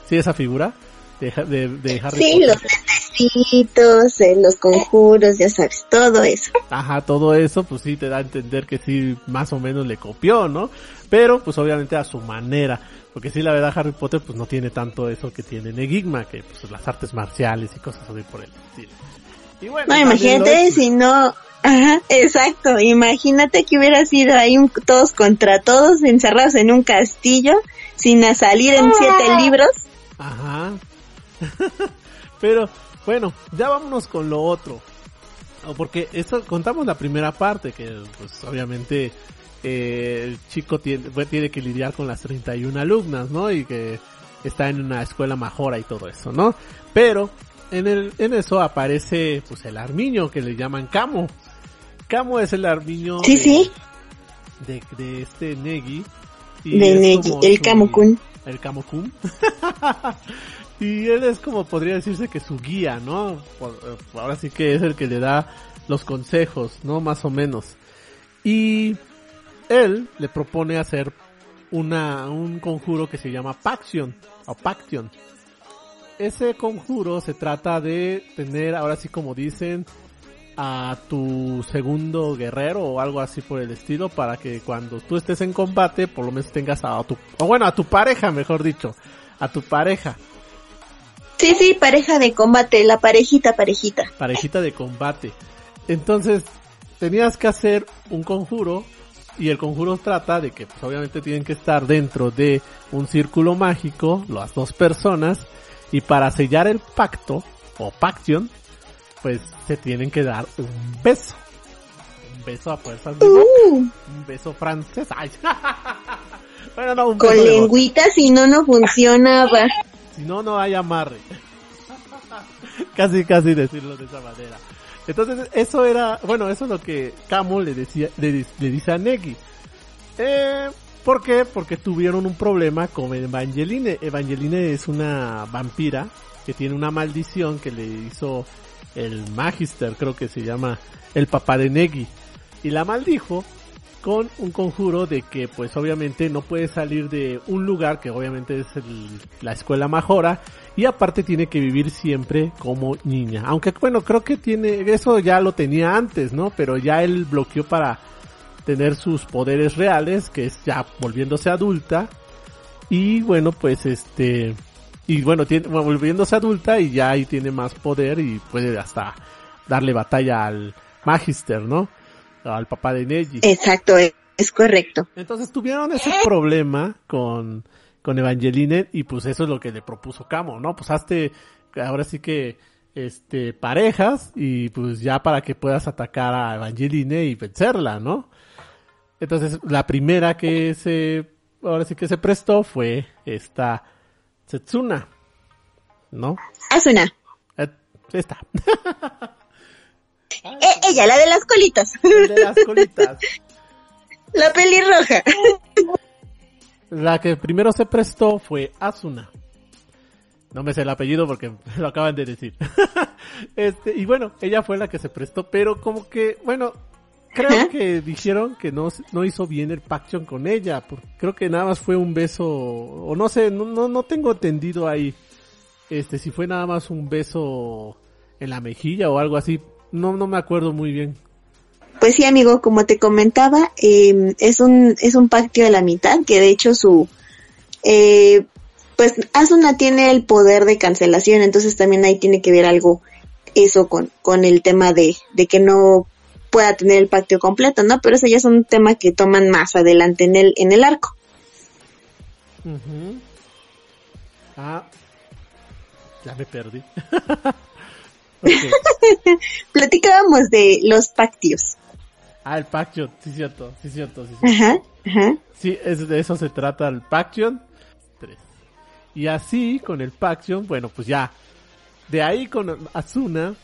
sí, esa figura de, de, de Harry sí, los lentecitos, eh, los conjuros, ya sabes, todo eso. Ajá, todo eso, pues sí te da a entender que sí, más o menos le copió, ¿no? Pero, pues obviamente a su manera. Porque sí, la verdad, Harry Potter, pues no tiene tanto eso que tiene Enigma, que pues las artes marciales y cosas así por el estilo no, imagínate si no, ajá, exacto, imagínate que hubiera sido ahí todos contra todos, encerrados en un castillo, sin salir en siete ah. libros. Ajá. Pero, bueno, ya vámonos con lo otro. Porque esto, contamos la primera parte, que pues obviamente eh, el chico tiene, pues, tiene que lidiar con las 31 alumnas, ¿no? Y que está en una escuela mejora y todo eso, ¿no? Pero en, el, en eso aparece pues el armiño que le llaman Camo. Camo es el armiño sí, de, sí. De, este Negi. de Negi, el Camokun. El Camokun. y él es como podría decirse que su guía, ¿no? ahora sí que es el que le da los consejos, ¿no? Más o menos. Y él le propone hacer una, un conjuro que se llama Paction, o Paction ese conjuro se trata de tener, ahora sí como dicen, a tu segundo guerrero o algo así por el estilo para que cuando tú estés en combate por lo menos tengas a tu, o bueno, a tu pareja, mejor dicho, a tu pareja. Sí, sí, pareja de combate, la parejita, parejita. Parejita de combate. Entonces, tenías que hacer un conjuro y el conjuro trata de que pues, obviamente tienen que estar dentro de un círculo mágico, las dos personas, y para sellar el pacto, o paction, pues se tienen que dar un beso. Un beso a fuerzas de boca. Uh. Un beso francés. bueno, no, un beso Con lengüita, si no, no funcionaba. Si no, no hay amarre. casi, casi decirlo de esa manera. Entonces, eso era, bueno, eso es lo que Camo le decía, le, le dice a Negi. Eh, ¿Por qué? Porque tuvieron un problema con Evangeline. Evangeline es una vampira que tiene una maldición que le hizo el Magister, creo que se llama el papá de Negi. Y la maldijo con un conjuro de que pues obviamente no puede salir de un lugar que obviamente es la escuela Majora y aparte tiene que vivir siempre como niña. Aunque bueno, creo que tiene, eso ya lo tenía antes, ¿no? Pero ya él bloqueó para tener sus poderes reales, que es ya volviéndose adulta. Y bueno, pues este, y bueno, tiene, volviéndose adulta y ya ahí tiene más poder y puede hasta darle batalla al Magister, ¿no? Al papá de Neji. Exacto, es correcto. Entonces tuvieron ese problema con, con Evangeline y pues eso es lo que le propuso Camo, ¿no? Pues hazte, ahora sí que, este, parejas y pues ya para que puedas atacar a Evangeline y vencerla, ¿no? Entonces, la primera que se, ahora sí que se prestó fue esta Setsuna. ¿no? Asuna. Eh, Eh, ella, la de las colitas. de las colitas. La pelirroja. La que primero se prestó fue Asuna. No me sé el apellido porque lo acaban de decir. este, y bueno, ella fue la que se prestó, pero como que, bueno, creo que dijeron que no, no hizo bien el Paction con ella, porque creo que nada más fue un beso, o no sé, no, no, no tengo entendido ahí, este, si fue nada más un beso en la mejilla o algo así, no, no me acuerdo muy bien. Pues sí, amigo, como te comentaba, eh, es un, es un pacto de la mitad, que de hecho su, eh, pues Asuna tiene el poder de cancelación, entonces también ahí tiene que ver algo eso con, con el tema de, de que no pueda tener el pacto completo, ¿no? Pero eso ya es un tema que toman más adelante en el, en el arco. Ah, ya me perdí. Platicábamos de los pactios. Ah, el Paction, sí cierto, sí cierto, sí cierto. Ajá, ajá. Sí, es, de eso se trata el Paction. Y así, con el Paction, bueno, pues ya. De ahí con Asuna,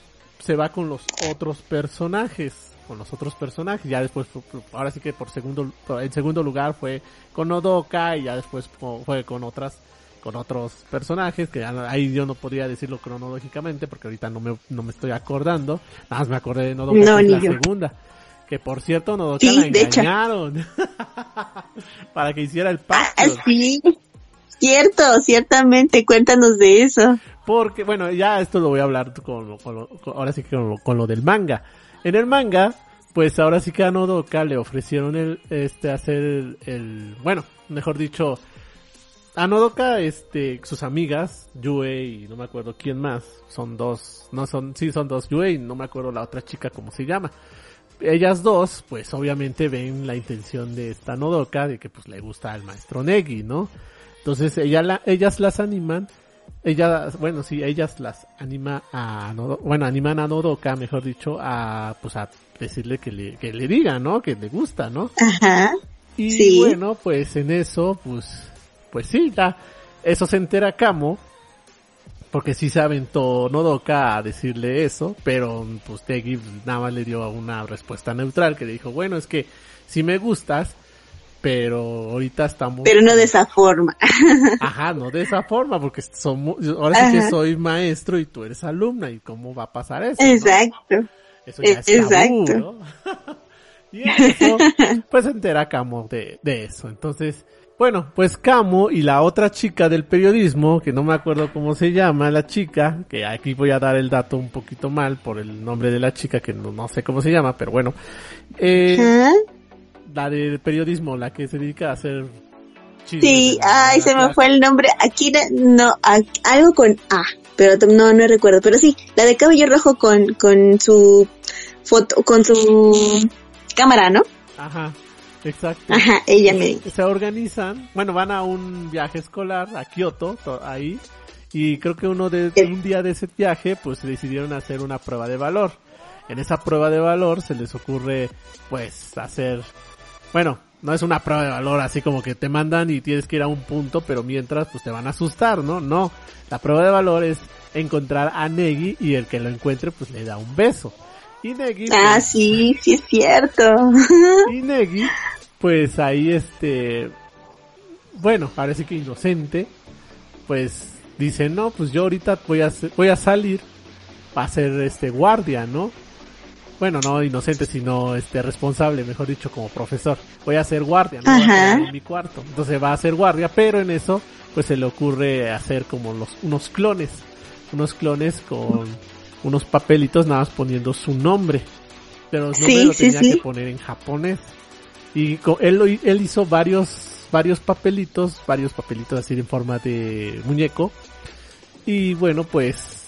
se va con los otros personajes. Con los otros personajes. Ya después, ahora sí que por segundo, en segundo lugar fue con Odoka y ya después fue con otras, con otros personajes que ahí yo no podría decirlo cronológicamente porque ahorita no me, no me estoy acordando. Nada más me acordé de Nodoka no, la segunda. Que por cierto, Nodoka la engañaron. para que hiciera el pacto. Ah, sí. Cierto, ciertamente, cuéntanos de eso. Porque, bueno, ya esto lo voy a hablar con, ahora sí que con, lo del manga. En el manga, pues ahora sí que a Nodoka le ofrecieron el, este, hacer el, bueno, mejor dicho, a Nodoka, este, sus amigas, Yue y no me acuerdo quién más, son dos, no son, sí son dos Yue y no me acuerdo la otra chica cómo se llama. Ellas dos, pues obviamente ven la intención de esta Nodoka de que pues le gusta al maestro Negi, ¿no? Entonces ella la, ellas las animan, ellas, bueno, sí, ellas las anima a, bueno, animan a Nodoka, mejor dicho, a, pues a decirle que le, que le diga, ¿no? Que le gusta, ¿no? Ajá. Y bueno, pues en eso, pues, pues sí, ya, eso se entera Kamo, porque sí se aventó Nodoka a decirle eso, pero pues Tegi nada más le dio una respuesta neutral que le dijo, bueno, es que si me gustas, pero ahorita estamos... Pero no de esa forma. Ajá, no de esa forma, porque somos, ahora sí que soy maestro y tú eres alumna, ¿y cómo va a pasar eso? Exacto. Eso ya es Exacto. y eso, pues entera Camo de, de eso. Entonces, bueno, pues Camo y la otra chica del periodismo, que no me acuerdo cómo se llama la chica, que aquí voy a dar el dato un poquito mal por el nombre de la chica, que no, no sé cómo se llama, pero bueno. Eh, la del periodismo, la que se dedica a hacer Sí, ay, se me fue el nombre. Aquí no, algo con A, pero no, no recuerdo. Pero sí, la de cabello rojo con, con su foto, con su cámara, ¿no? Ajá, exacto. Ajá, ella me Se organizan, bueno, van a un viaje escolar a Kioto, ahí, y creo que uno de, un día de ese viaje, pues decidieron hacer una prueba de valor. En esa prueba de valor se les ocurre, pues, hacer bueno, no es una prueba de valor así como que te mandan y tienes que ir a un punto, pero mientras pues te van a asustar, ¿no? No, la prueba de valor es encontrar a Negi y el que lo encuentre pues le da un beso. Y Negi... Ah, pues, sí, sí es cierto. Y Negi, pues ahí este... Bueno, parece que inocente, pues dice, no, pues yo ahorita voy a, voy a salir para ser este guardia, ¿no? bueno, no inocente, sino este responsable, mejor dicho, como profesor. Voy a ser guardia, no en mi cuarto. Entonces va a ser guardia, pero en eso pues se le ocurre hacer como los unos clones, unos clones con unos papelitos nada más poniendo su nombre. Pero los nombres lo tenía que poner en japonés. Y él él hizo varios varios papelitos, varios papelitos así en forma de muñeco. Y bueno, pues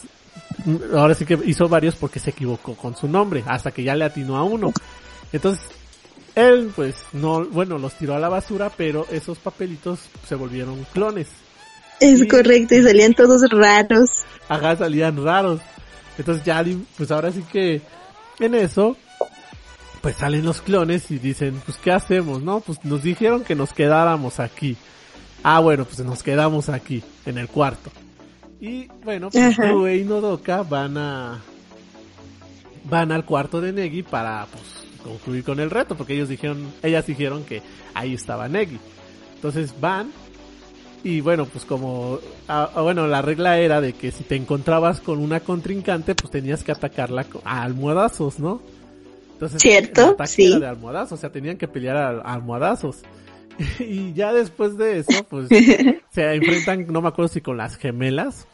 ahora sí que hizo varios porque se equivocó con su nombre, hasta que ya le atinó a uno. Entonces, él pues no, bueno, los tiró a la basura, pero esos papelitos se volvieron clones. Es correcto, y salían todos raros. Ajá, salían raros. Entonces ya, pues ahora sí que en eso, pues salen los clones y dicen, pues ¿qué hacemos? No, pues nos dijeron que nos quedáramos aquí. Ah, bueno, pues nos quedamos aquí, en el cuarto. Y bueno, pues Yue y Nodoka van a van al cuarto de Negi para pues concluir con el reto, porque ellos dijeron, ellas dijeron que ahí estaba Negi. Entonces van y bueno, pues como bueno, la regla era de que si te encontrabas con una contrincante, pues tenías que atacarla a almohadazos, ¿no? Entonces, Cierto, sí. de almohadazos, o sea, tenían que pelear a, almohadazos. y ya después de eso, pues se enfrentan, no me acuerdo si con las gemelas,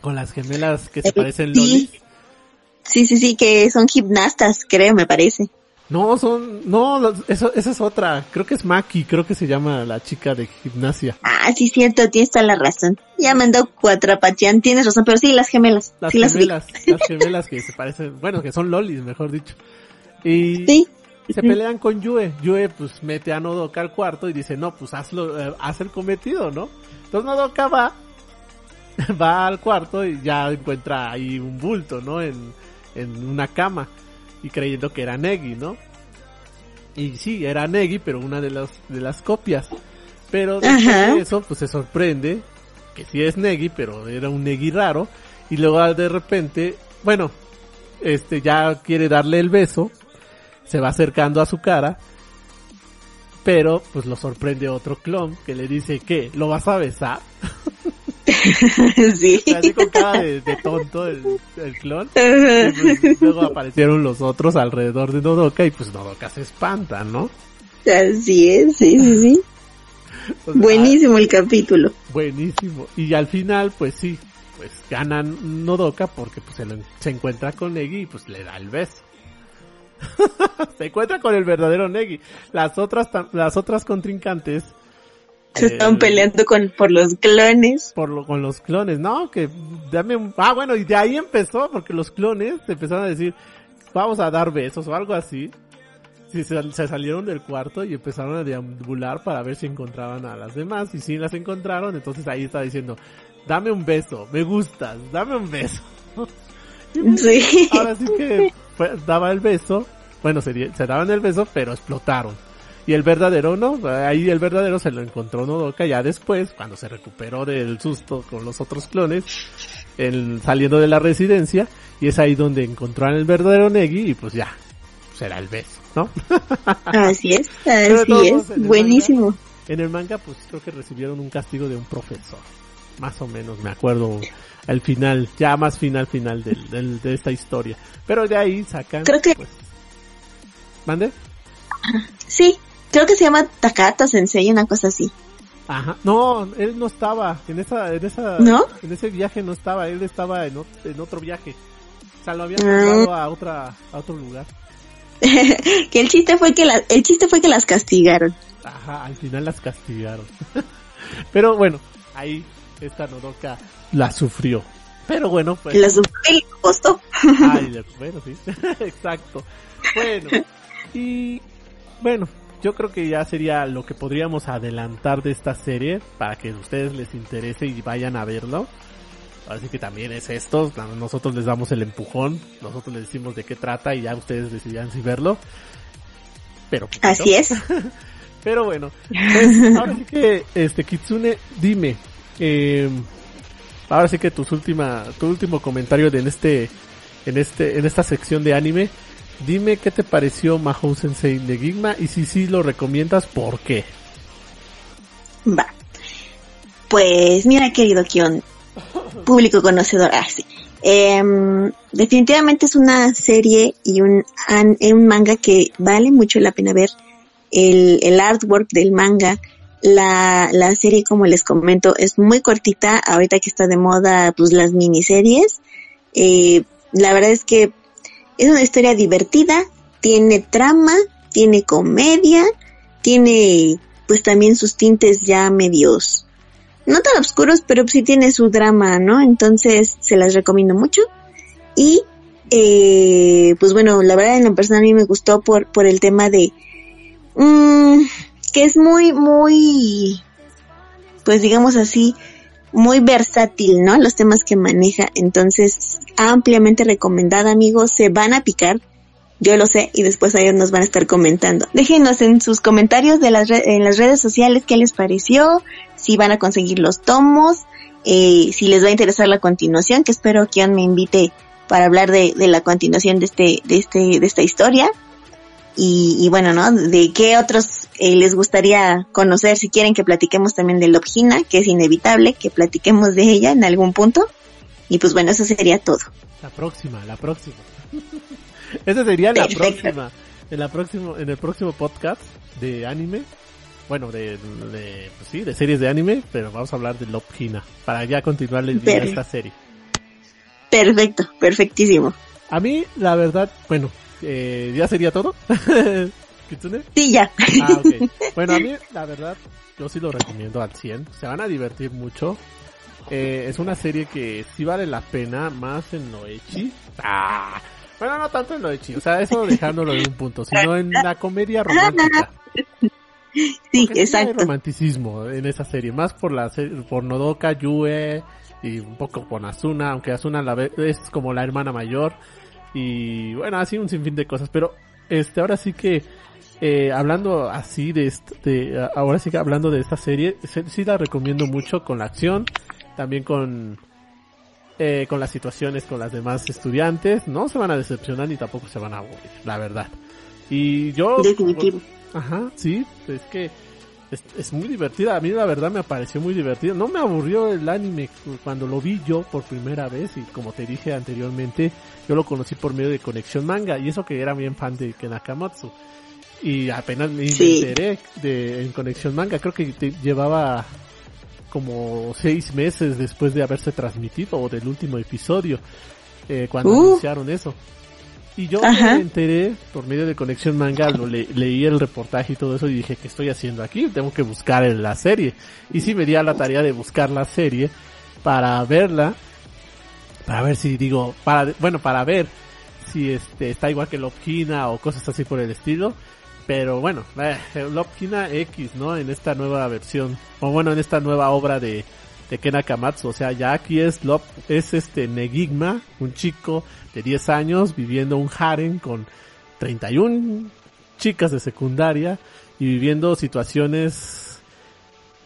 con las gemelas que se eh, parecen sí. Sí, sí, sí, que son gimnastas, creo, me parece. No, son, no, eso, esa es otra. Creo que es Maki, creo que se llama la chica de gimnasia. Ah, sí, cierto, tienes toda la razón. Ya me cuatro cuatrapatian, tienes razón, pero sí, las gemelas. Las sí, gemelas, las, gemelas que se parecen, bueno, que son lolis, mejor dicho. Y, sí. y se pelean con Yue. Yue, pues, mete a Nodoka al cuarto y dice, no, pues, hazlo, eh, haz el cometido, ¿no? Entonces Nodoka va, va al cuarto y ya encuentra ahí un bulto, ¿no? En, en una cama y creyendo que era Negi, ¿no? Y sí, era Negi, pero una de las, de las copias. Pero después de eso, pues se sorprende que sí es Negi, pero era un Negi raro. Y luego de repente, bueno, este ya quiere darle el beso, se va acercando a su cara, pero pues lo sorprende otro clon que le dice que lo vas a besar. sí. Con cara de, tonto el, clon. Pues, luego aparecieron los otros alrededor de Nodoka y pues Nodoka se espanta, ¿no? Así es, sí, sí, sí. buenísimo el capítulo. Buenísimo. Y al final, pues sí, pues ganan Nodoka porque pues se, se encuentra con Negi y pues le da el beso. se encuentra con el verdadero Negi. Las otras, las otras contrincantes se están peleando con, por los clones. Por con los clones, no, que dame un, ah bueno, y de ahí empezó, porque los clones empezaron a decir, vamos a dar besos o algo así. se, salieron del cuarto y empezaron a deambular para ver si encontraban a las demás. Y si las encontraron, entonces ahí está diciendo, dame un beso, me gustas, dame un beso. sí. Ahora sí que daba el beso, bueno, se, se daban el beso, pero explotaron. Y el verdadero no, ahí el verdadero se lo encontró Nodoka ya después, cuando se recuperó del susto con los otros clones, el, saliendo de la residencia, y es ahí donde encontró el verdadero Negi y pues ya, será el beso, ¿no? Así es, así es, buenísimo. en el manga pues creo que recibieron un castigo de un profesor, más o menos, me acuerdo al final, ya más final final del, de esta historia. Pero de ahí sacan... Creo que... Pues, ¿Mande? Sí, Creo que se llama Takata Sensei, una cosa así. Ajá. No, él no estaba en esa, en esa, ¿No? en ese viaje no estaba, él estaba en, en otro viaje. O sea, lo habían mandado ah. a otra, a otro lugar. que el chiste fue que la, el chiste fue que las castigaron. Ajá, al final las castigaron. Pero bueno, ahí esta Nodoka la sufrió. Pero bueno, pues. La sufrió y le costó. Ay, bueno, sí. Exacto. Bueno, y bueno, yo creo que ya sería lo que podríamos adelantar de esta serie para que a ustedes les interese y vayan a verlo. Así que también es esto, nosotros les damos el empujón, nosotros les decimos de qué trata y ya ustedes decidirán si verlo. Pero así es. Pero bueno, pues, ahora sí que este Kitsune, dime, eh, ahora sí que tus última, tu último comentario de en este, en este, en esta sección de anime, Dime qué te pareció Mahou Sensei de Gigma y si sí lo recomiendas, ¿por qué? Va. Pues mira, querido Kion, público conocedor, ah. Em, definitivamente es una serie y un, un manga que vale mucho la pena ver. El, el artwork del manga, la, la serie, como les comento, es muy cortita. Ahorita que está de moda, pues las miniseries. Eh, la verdad es que es una historia divertida, tiene trama, tiene comedia, tiene pues también sus tintes ya medios, no tan oscuros, pero sí tiene su drama, ¿no? Entonces se las recomiendo mucho. Y eh, pues bueno, la verdad en la persona a mí me gustó por, por el tema de mmm, que es muy, muy, pues digamos así, muy versátil, ¿no? Los temas que maneja. Entonces, ampliamente recomendada, amigos. Se van a picar. Yo lo sé y después ellos nos van a estar comentando. Déjenos en sus comentarios de las en las redes sociales qué les pareció, si van a conseguir los tomos eh, si les va a interesar la continuación, que espero que me invite para hablar de, de la continuación de este, de este, de esta historia. Y, y bueno, ¿no? De qué otros eh, les gustaría conocer, si quieren que platiquemos también de Lobgina, que es inevitable que platiquemos de ella en algún punto. Y pues bueno, eso sería todo. La próxima, la próxima. Esa sería la próxima. En la próximo, en el próximo podcast de anime. Bueno, de, de pues sí, de series de anime, pero vamos a hablar de Lobgina para ya continuar esta serie. Perfecto, perfectísimo. A mí, la verdad, bueno, eh, ya sería todo. ¿Kitsune? Sí, ya. Ah. Bueno, a mí, la verdad, yo sí lo recomiendo al 100. Se van a divertir mucho. Eh, es una serie que sí vale la pena más en lo echi. Ah, bueno, no tanto en lo echi, o sea, eso dejándolo en un punto, sino en la comedia romántica. Sí, exacto. Hay romanticismo en esa serie, más por la por Nodoka, Yue y un poco por Asuna, aunque Asuna la vez es como la hermana mayor y bueno, así un sinfín de cosas, pero este ahora sí que eh, hablando así de, este, ahora sí que hablando de esta serie, sí la recomiendo mucho con la acción, también con eh, con las situaciones con las demás estudiantes, no se van a decepcionar ni tampoco se van a aburrir, la verdad. Y yo... Definitivo. Ajá, sí, es que es, muy divertida. A mí la verdad me pareció muy divertido. No me aburrió el anime cuando lo vi yo por primera vez y como te dije anteriormente, yo lo conocí por medio de Conexión Manga y eso que era bien fan de Nakamatsu. Y apenas me enteré de, en Conexión Manga, creo que llevaba como seis meses después de haberse transmitido o del último episodio, eh, cuando anunciaron eso. Y yo me enteré por medio de Conexión Manga, lo leí el reportaje y todo eso y dije, ¿qué estoy haciendo aquí? Tengo que buscar en la serie. Y sí me di a la tarea de buscar la serie para verla, para ver si digo, para, bueno, para ver si este está igual que Lopkina o cosas así por el estilo. Pero bueno, eh, Lopkina X, ¿no? En esta nueva versión, o bueno, en esta nueva obra de, de Ken Akamatsu. O sea, ya aquí es Lop, es este Negigma, un chico de 10 años viviendo un harem con 31 chicas de secundaria y viviendo situaciones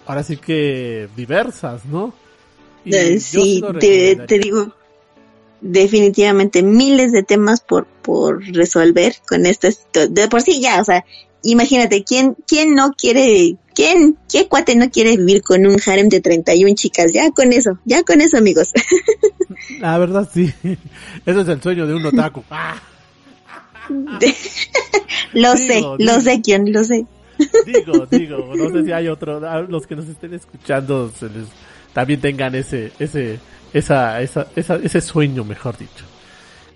ahora sí que diversas, ¿no? Eh, sí, te, te, digo, definitivamente miles de temas por, por resolver con esto. De por sí ya, o sea, imagínate, ¿quién, quién no quiere, quién, qué cuate no quiere vivir con un harem de 31 chicas? Ya con eso, ya con eso, amigos. La verdad, sí. Eso es el sueño de un otaku. Ah. lo sé, lo sé quién, lo sé. Digo, digo, no sé si hay otro, los que nos estén escuchando se les, también tengan ese, ese, esa, esa, esa, ese sueño, mejor dicho.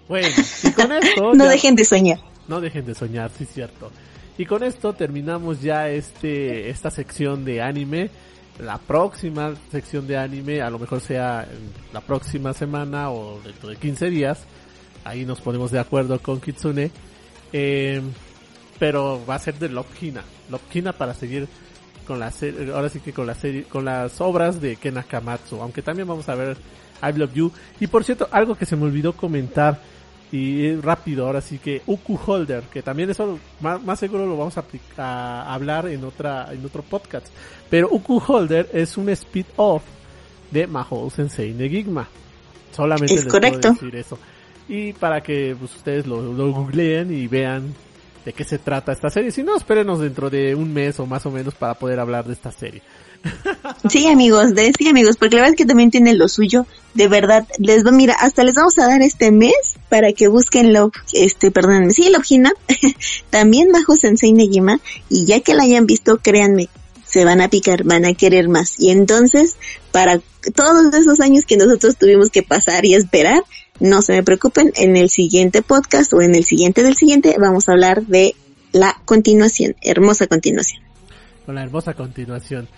Bueno, y con esto... no dejen de soñar. No dejen de soñar, sí, cierto. Y con esto terminamos ya este, esta sección de anime. La próxima sección de anime, a lo mejor sea la próxima semana o dentro de 15 días. Ahí nos ponemos de acuerdo con Kitsune. Eh, pero va a ser de Lopkina. Lopkina para seguir con la serie, ahora sí que con la serie, con las obras de Ken Akamatsu. Aunque también vamos a ver I Love You. Y por cierto, algo que se me olvidó comentar y rápido, ahora sí que Uku Holder, que también eso más, seguro lo vamos a, hablar en otra en otro podcast. Pero Uku Holder es un speed-off de Mahou Sensei Negigma. Solamente les correcto. puedo decir eso. Y para que pues, ustedes lo, lo googleen y vean de qué se trata esta serie. Si no, espérenos dentro de un mes o más o menos para poder hablar de esta serie. Sí, amigos, de, sí, amigos, porque la verdad es que también tiene lo suyo. De verdad, les va, mira, hasta les vamos a dar este mes para que busquen lo, este, perdónenme, sí, Logina, también bajo Sensei Negima, y ya que la hayan visto, créanme, se van a picar, van a querer más. Y entonces, para todos esos años que nosotros tuvimos que pasar y esperar, no se me preocupen, en el siguiente podcast o en el siguiente del siguiente vamos a hablar de la continuación, hermosa continuación. Con la hermosa continuación.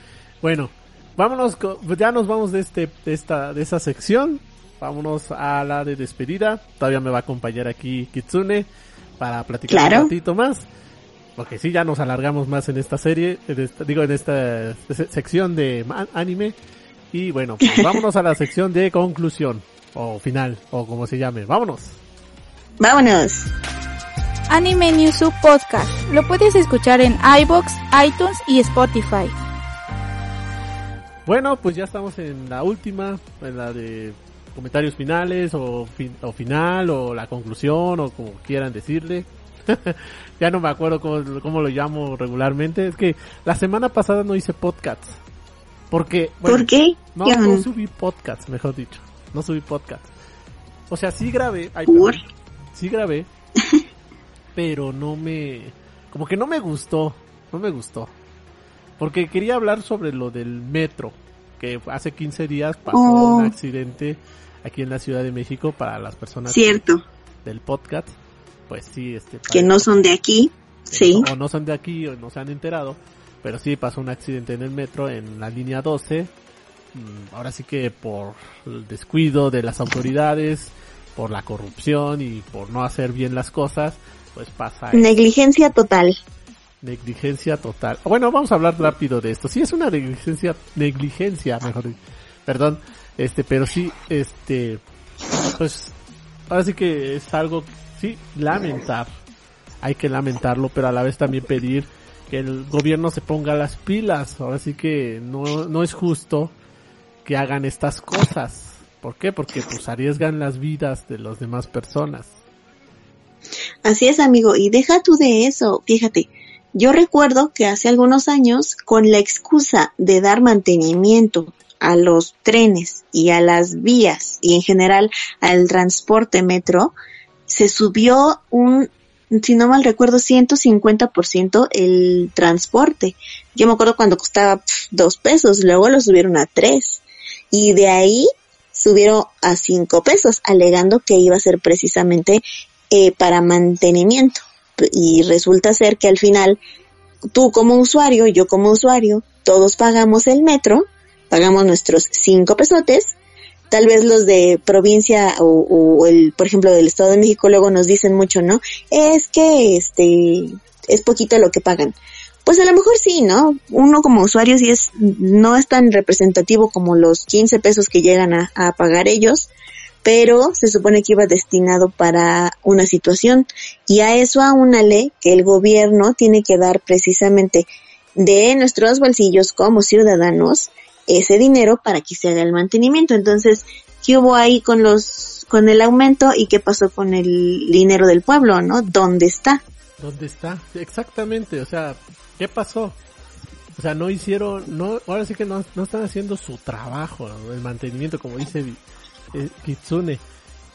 Bueno, vámonos, ya nos vamos de este, de esta, de esa sección. Vámonos a la de despedida. Todavía me va a acompañar aquí Kitsune para platicar un ratito más. Porque sí, ya nos alargamos más en esta serie, digo, en esta, sección de anime. Y bueno, pues vámonos a la sección de conclusión, o final, o como se llame. Vámonos. Vámonos. Anime News Podcast. Lo puedes escuchar en iBox, iTunes y Spotify. Bueno, pues ya estamos en la última, en la de comentarios finales o, o final o la conclusión o como quieran decirle. ya no me acuerdo cómo, lo llamo regularmente. Es que la semana pasada no hice podcast. Porque, ¿Por qué? No, no subí podcast, mejor dicho. No subí podcast. O sea, sí grabé. sí grabé. pero no me... Como que no me gustó. No me gustó. Porque quería hablar sobre lo del metro. Que hace 15 días pasó un oh. accidente aquí en la Ciudad de México para las personas Cierto. del podcast pues sí, este... Que no son de aquí, sí. o no son de aquí o no se han enterado, pero sí pasó un accidente en el metro en la línea 12. Mm, ahora sí que por el descuido de las autoridades, por la corrupción y por no hacer bien las cosas, pues pasa. Negligencia total. Negligencia total. Bueno, vamos a hablar rápido de esto. Sí es una negligencia, negligencia, mejor dicho. Perdón, este, pero sí, este, pues, ahora sí que es algo sí, lamentar. Hay que lamentarlo, pero a la vez también pedir que el gobierno se ponga las pilas. Ahora sí que no, no es justo que hagan estas cosas. ¿Por qué? Porque pues arriesgan las vidas de las demás personas. Así es, amigo. Y deja tú de eso. Fíjate, yo recuerdo que hace algunos años, con la excusa de dar mantenimiento a los trenes y a las vías y en general al transporte metro, se subió un, si no mal recuerdo, 150% el transporte. Yo me acuerdo cuando costaba dos pesos, luego lo subieron a tres. Y de ahí subieron a cinco pesos, alegando que iba a ser precisamente eh, para mantenimiento. Y resulta ser que al final, tú como usuario, yo como usuario, todos pagamos el metro, pagamos nuestros cinco pesotes tal vez los de provincia o, el, por ejemplo, del Estado de México luego nos dicen mucho, ¿no? Es que, este, es poquito lo que pagan. Pues a lo mejor sí, ¿no? Uno como usuario sí es, no es tan representativo como los 15 pesos que llegan a, pagar ellos, pero se supone que iba destinado para una situación y a eso aúnale que el gobierno tiene que dar precisamente de nuestros bolsillos como ciudadanos ese dinero para que se haga el mantenimiento. Entonces, ¿qué hubo ahí con los, con el aumento y qué pasó con el dinero del pueblo, no? ¿Dónde está? ¿Dónde está? Exactamente, o sea, ¿qué pasó? O sea, no hicieron, no, ahora sí que no, no están haciendo su trabajo, el mantenimiento, como dice eh, Kitsune.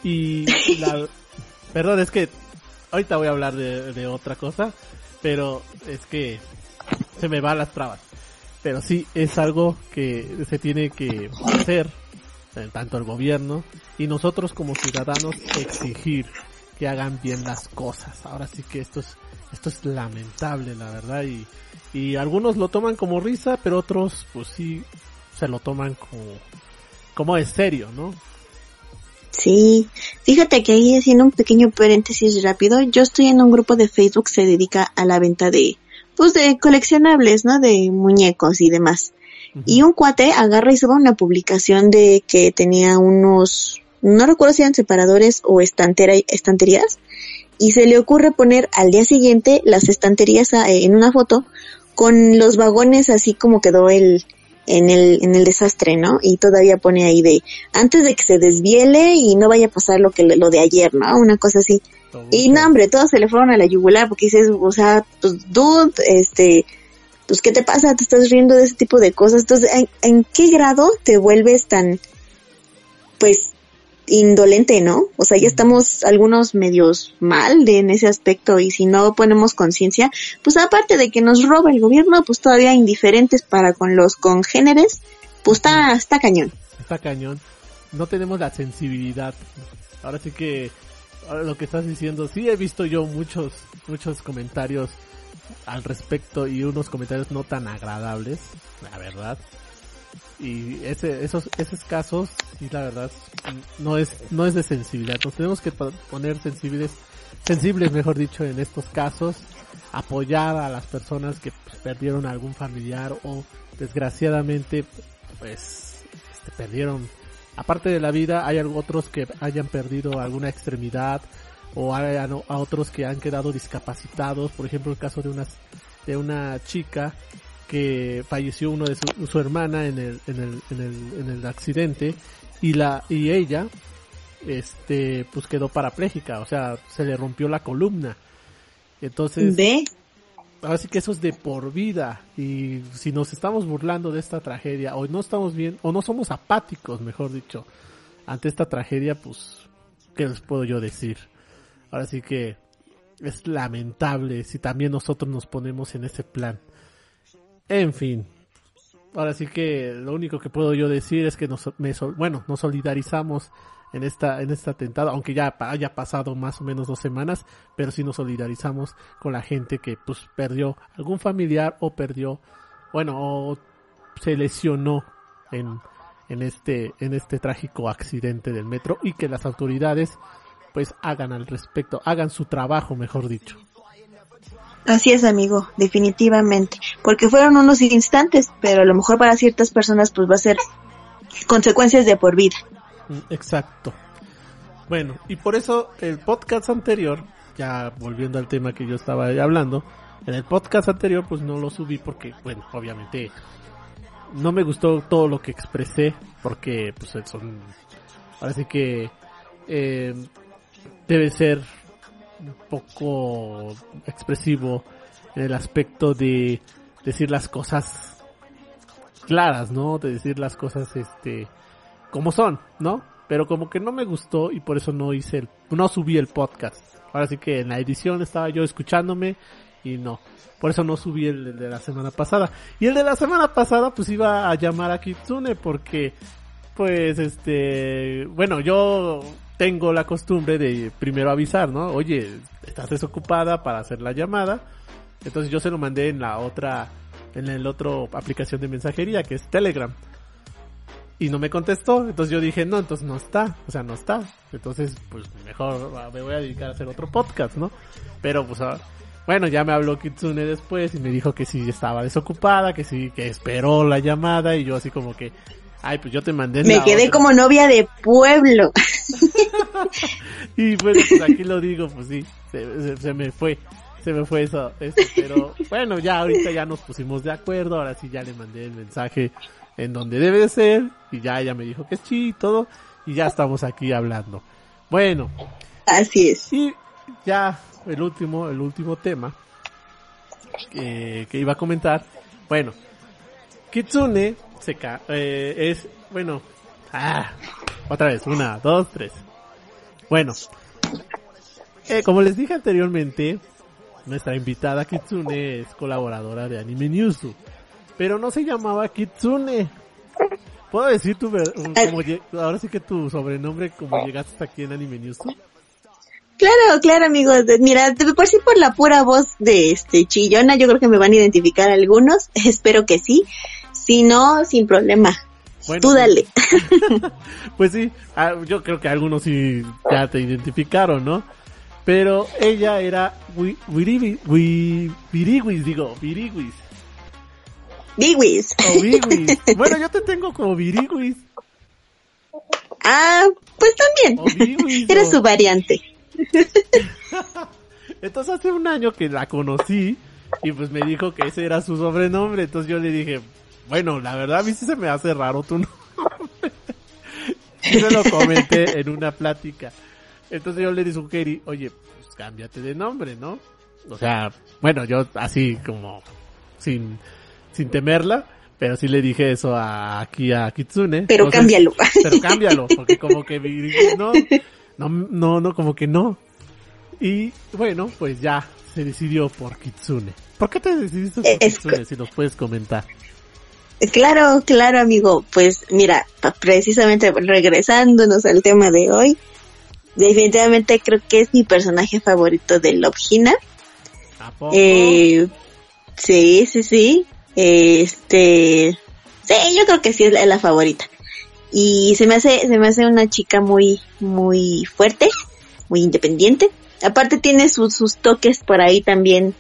Y la, perdón, es que ahorita voy a hablar de, de otra cosa, pero es que se me van las trabas pero sí es algo que se tiene que hacer tanto el gobierno y nosotros como ciudadanos exigir que hagan bien las cosas. Ahora sí que esto es esto es lamentable, la verdad y y algunos lo toman como risa, pero otros pues sí se lo toman como como es serio, ¿no? Sí, fíjate que ahí haciendo un pequeño paréntesis rápido, yo estoy en un grupo de Facebook que se dedica a la venta de pues de coleccionables, ¿no? De muñecos y demás. Y un cuate agarra y sube una publicación de que tenía unos, no recuerdo si eran separadores o estantera, estanterías, y se le ocurre poner al día siguiente las estanterías eh, en una foto con los vagones así como quedó el, en el, en el desastre, ¿no? Y todavía pone ahí de, antes de que se desviele y no vaya a pasar lo que, lo de ayer, ¿no? Una cosa así. Y no, hombre, todos se le fueron a la yugular porque dices, o sea, pues, dude, este, pues, ¿qué te pasa? Te estás riendo de ese tipo de cosas. Entonces, ¿en, qué grado te vuelves tan, pues, indolente, ¿no? O sea, ya estamos algunos medios mal de en ese aspecto y si no ponemos conciencia, pues aparte de que nos roba el gobierno, pues todavía indiferentes para con los congéneres, pues está, está cañón. Está cañón. No tenemos la sensibilidad. Ahora sí que lo que estás diciendo, sí he visto yo muchos, muchos comentarios al respecto y unos comentarios no tan agradables, la verdad. Y ese, esos, esos casos, sí, la verdad, no es, no es de sensibilidad. Nos tenemos que poner sensibles, sensibles, mejor dicho, en estos casos, apoyar a las personas que pues, perdieron algún familiar o desgraciadamente, pues, este, perdieron aparte de la vida, hay otros que hayan perdido alguna extremidad o hay a, otros que han quedado discapacitados. Por ejemplo, el caso de una, de una chica que falleció uno de su, su hermana en el, en el, en el, en el accidente y la, y ella, este, pues quedó parapléjica, o sea, se le rompió la columna. Entonces, ¿Ve? ahora sí que eso es de por vida y si nos estamos burlando de esta tragedia o no estamos bien o no somos apáticos, mejor dicho, ante esta tragedia, pues ¿qué les puedo yo decir? Ahora sí que es lamentable si también nosotros nos ponemos en ese plan. En fin, ahora sí que lo único que puedo yo decir es que nos, bueno, nos solidarizamos en esta, en este atentado, aunque ya haya pasado más o menos dos semanas, pero sí nos solidarizamos con la gente que pues perdió algún familiar o perdió, bueno, o se lesionó en, en este, en este trágico accidente del metro y que las autoridades pues hagan al respecto, hagan su trabajo, mejor dicho. Así es, amigo, definitivamente. Porque fueron unos instantes, pero a lo mejor para ciertas personas pues va a ser consecuencias de por vida. Mm, Exacto. Bueno, y por eso el podcast anterior, ya volviendo al tema que yo estaba hablando, en el podcast anterior pues no lo subí porque, bueno, obviamente no me gustó todo lo que expresé porque pues son, sí que eh, debe ser un poco expresivo en el aspecto de decir las cosas claras, ¿no? De decir las cosas, este, como son, ¿no? Pero como que no me gustó y por eso no hice el, no subí el podcast. Ahora sí que en la edición estaba yo escuchándome y no. Por eso no subí el de la semana pasada. Y el de la semana pasada pues iba a llamar a Kitsune porque pues este, bueno, yo tengo la costumbre de primero avisar, ¿no? Oye, estás desocupada para hacer la llamada. Entonces yo se lo mandé en la otra, en el otro aplicación de mensajería que es Telegram. Y no me contestó, entonces yo dije, no, entonces no está, o sea, no está. Entonces, pues mejor ah, me voy a dedicar a hacer otro podcast, ¿no? Pero pues, ah, bueno, ya me habló Kitsune después y me dijo que sí estaba desocupada, que sí, que esperó la llamada y yo así como que, ay, pues yo te mandé Me quedé otra". como novia de pueblo. Y bueno, pues aquí lo digo, pues sí, se, se- se me fue, se me fue eso, eso, pero bueno, ya ahorita ya nos pusimos de acuerdo, ahora sí ya le mandé el mensaje en donde debe de ser, y ya ella me dijo que sí y todo, y ya estamos aquí hablando. Bueno, Así es. y ya el último, el último tema que, que iba a comentar, bueno, Kitsune se ca- eh, es, bueno, ah, otra vez, una, dos, tres. Bueno, eh, como les dije anteriormente, nuestra invitada Kitsune es colaboradora de Anime Newsu, pero no se llamaba Kitsune. ¿Puedo decir tu, como ahora sí que tu sobrenombre como llegaste hasta aquí en Anime Newsu? Claro, claro, amigos. Mira, por sí por la pura voz de este chillona, yo creo que me van a identificar algunos. Espero que sí. Si no, sin problema. Bueno, Tú pues- dale. Pues sí, ah, yo creo que algunos sí ya te identificaron, ¿no? Pero ella era Wi- Wiribi- Wi- Viriguis, digo, Viriguis. Biwis. O. Bueno, yo te tengo como Viriguis. Ah, pues también. O Viriguis. Era o- su variante. Entonces hace un año que la conocí y pues me dijo que ese era su sobrenombre. Entonces yo le dije, bueno, la verdad a mí sí se me hace raro tu nombre. Y se lo comenté en una plática. Entonces yo le sugerí, oye, pues cámbiate de nombre, ¿no? O sea, bueno, yo así como sin, sin temerla, pero sí le dije eso a, aquí a Kitsune. Pero Entonces, cámbialo. pero cámbialo, porque como que no, no, no, no, como que no. Y bueno, pues ya se decidió por Kitsune. ¿Por qué te decidiste por Es- Kitsune? Si nos puedes comentar. Claro, claro, amigo. Pues mira, precisamente regresándonos al tema de hoy, definitivamente creo que es mi personaje favorito de Love Hina. ¿A poco? Eh, sí, sí, sí. Este, sí, yo creo que sí es la, la favorita. Y se me hace, se me hace una chica muy, muy fuerte, muy independiente. Aparte tiene sus, sus toques por ahí también,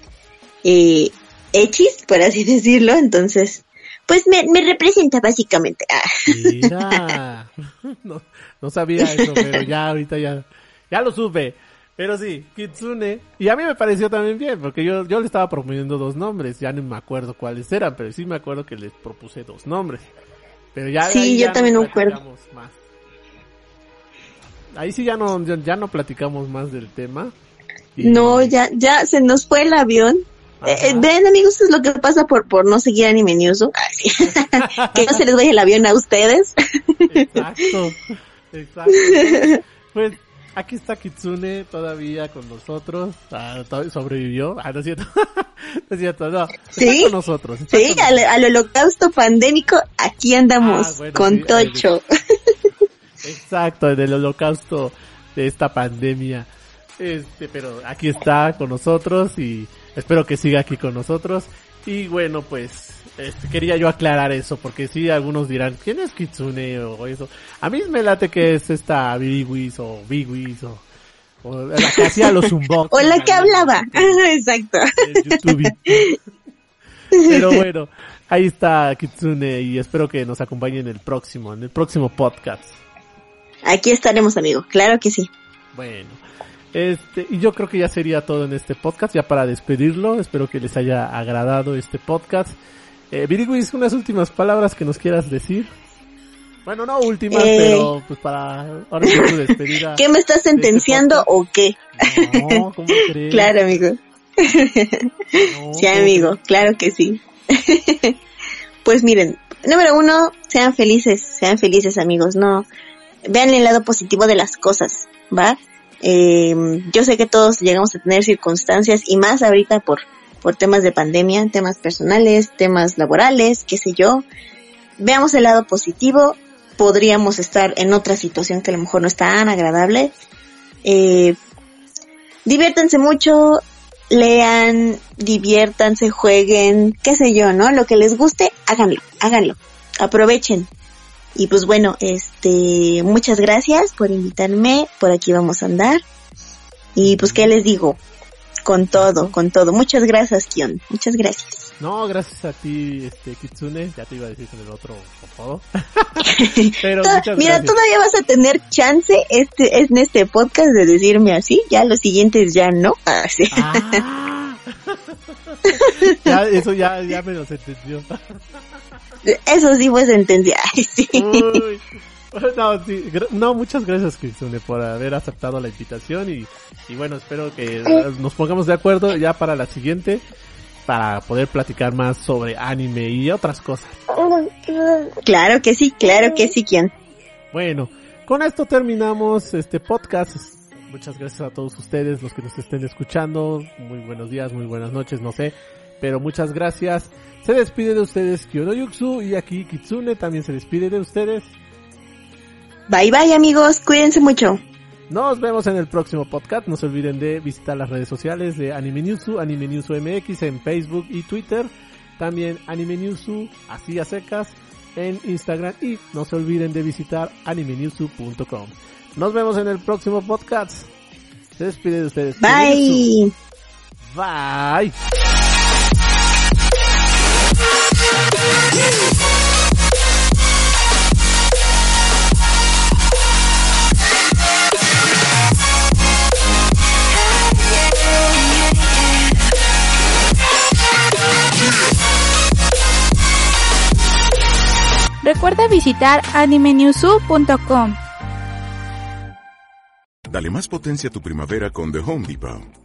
eh, hechis, por así decirlo. Entonces, pues me, me representa básicamente. Ah, Mira, no, no sabía eso, pero ya ahorita ya, ya lo supe. Pero sí, Kitsune. Y a mí me pareció también bien, porque yo, yo le estaba proponiendo dos nombres. Ya no me acuerdo cuáles eran, pero sí me acuerdo que les propuse dos nombres. Pero ya. Sí, yo también no me acuerdo. Más. Ahí sí ya no, ya, no platicamos más del tema. No, ya, ya se nos fue el avión. Eh, eh, ven amigos, es lo que pasa por, por no seguir Anime News. que no se les vaya el avión a ustedes. exacto, exacto. Pues aquí está Kitsune todavía con nosotros. Ah, sobrevivió. Ah, no es cierto. no es cierto, no. Sí, con nosotros. Sí, al, holocausto pandémico aquí andamos ah, con Tocho. Exacto, en el holocausto de esta pandemia. Este, pero aquí está con nosotros y espero que siga aquí con nosotros. Y bueno, pues este, quería yo aclarar eso porque sí algunos dirán, ¿quién es Kitsune o eso? A mí me late que es esta Biwis o Biwis o, o la que hacía los unboxings. o la que hablaba. Exacto. Pero bueno, ahí está Kitsune y espero que nos acompañe en el próximo, en el próximo podcast. Aquí estaremos, amigos, claro que sí. Bueno, este, y yo creo que ya sería todo en este podcast, ya para despedirlo. Espero que les haya agradado este podcast. Eh, Viriguis, unas últimas palabras que nos quieras decir. Bueno, no últimas, eh. pero pues para ahora que tu despedida. ¿Qué me estás este sentenciando o qué? No, ¿cómo crees? claro, amigo. sí, amigo, claro que sí. pues miren, número uno, sean felices, sean felices amigos, no, vean el lado positivo de las cosas, ¿va? Eh, yo sé que todos llegamos a tener circunstancias y más ahorita por, por temas de pandemia, temas personales, temas laborales, qué sé yo. Veamos el lado positivo, podríamos estar en otra situación que a lo mejor no es tan agradable. Eh, diviértanse mucho, lean, diviértanse, jueguen, qué sé yo, ¿no? Lo que les guste, háganlo, háganlo. Aprovechen, y pues bueno, este, muchas gracias por invitarme, por aquí vamos a andar. Y pues qué les digo, con todo, con todo. Muchas gracias, Kion. Muchas gracias. No, gracias a ti, este, Kitsune. Ya te iba a decir con el otro todo. Pero Mira, todavía vas a tener chance este, en este podcast de decirme así. Ya los siguientes ya no. Ah, ah. ya, eso ya, ya me lo entendió. Eso sí fue sentencia. Sí. No, muchas gracias, Kitsune, por haber aceptado la invitación y, y bueno, espero que nos pongamos de acuerdo ya para la siguiente para poder platicar más sobre anime y otras cosas. Claro que sí, claro que sí, ¿quién? Bueno, con esto terminamos este podcast. Muchas gracias a todos ustedes, los que nos estén escuchando. Muy buenos días, muy buenas noches, no sé. Pero muchas gracias. Se despide de ustedes Kyono Yuxu y aquí Kitsune también se despide de ustedes. Bye bye amigos, cuídense mucho. Nos vemos en el próximo podcast. No se olviden de visitar las redes sociales de Anime Newsu, Anime Newsu MX en Facebook y Twitter. También Anime Newsu, así a secas, en Instagram. Y no se olviden de visitar animenewsu.com. Nos vemos en el próximo podcast. Se despide de ustedes. Bye. Bye. Recuerda visitar animenewsu.com. Dale más potencia a tu primavera con The Home Depot.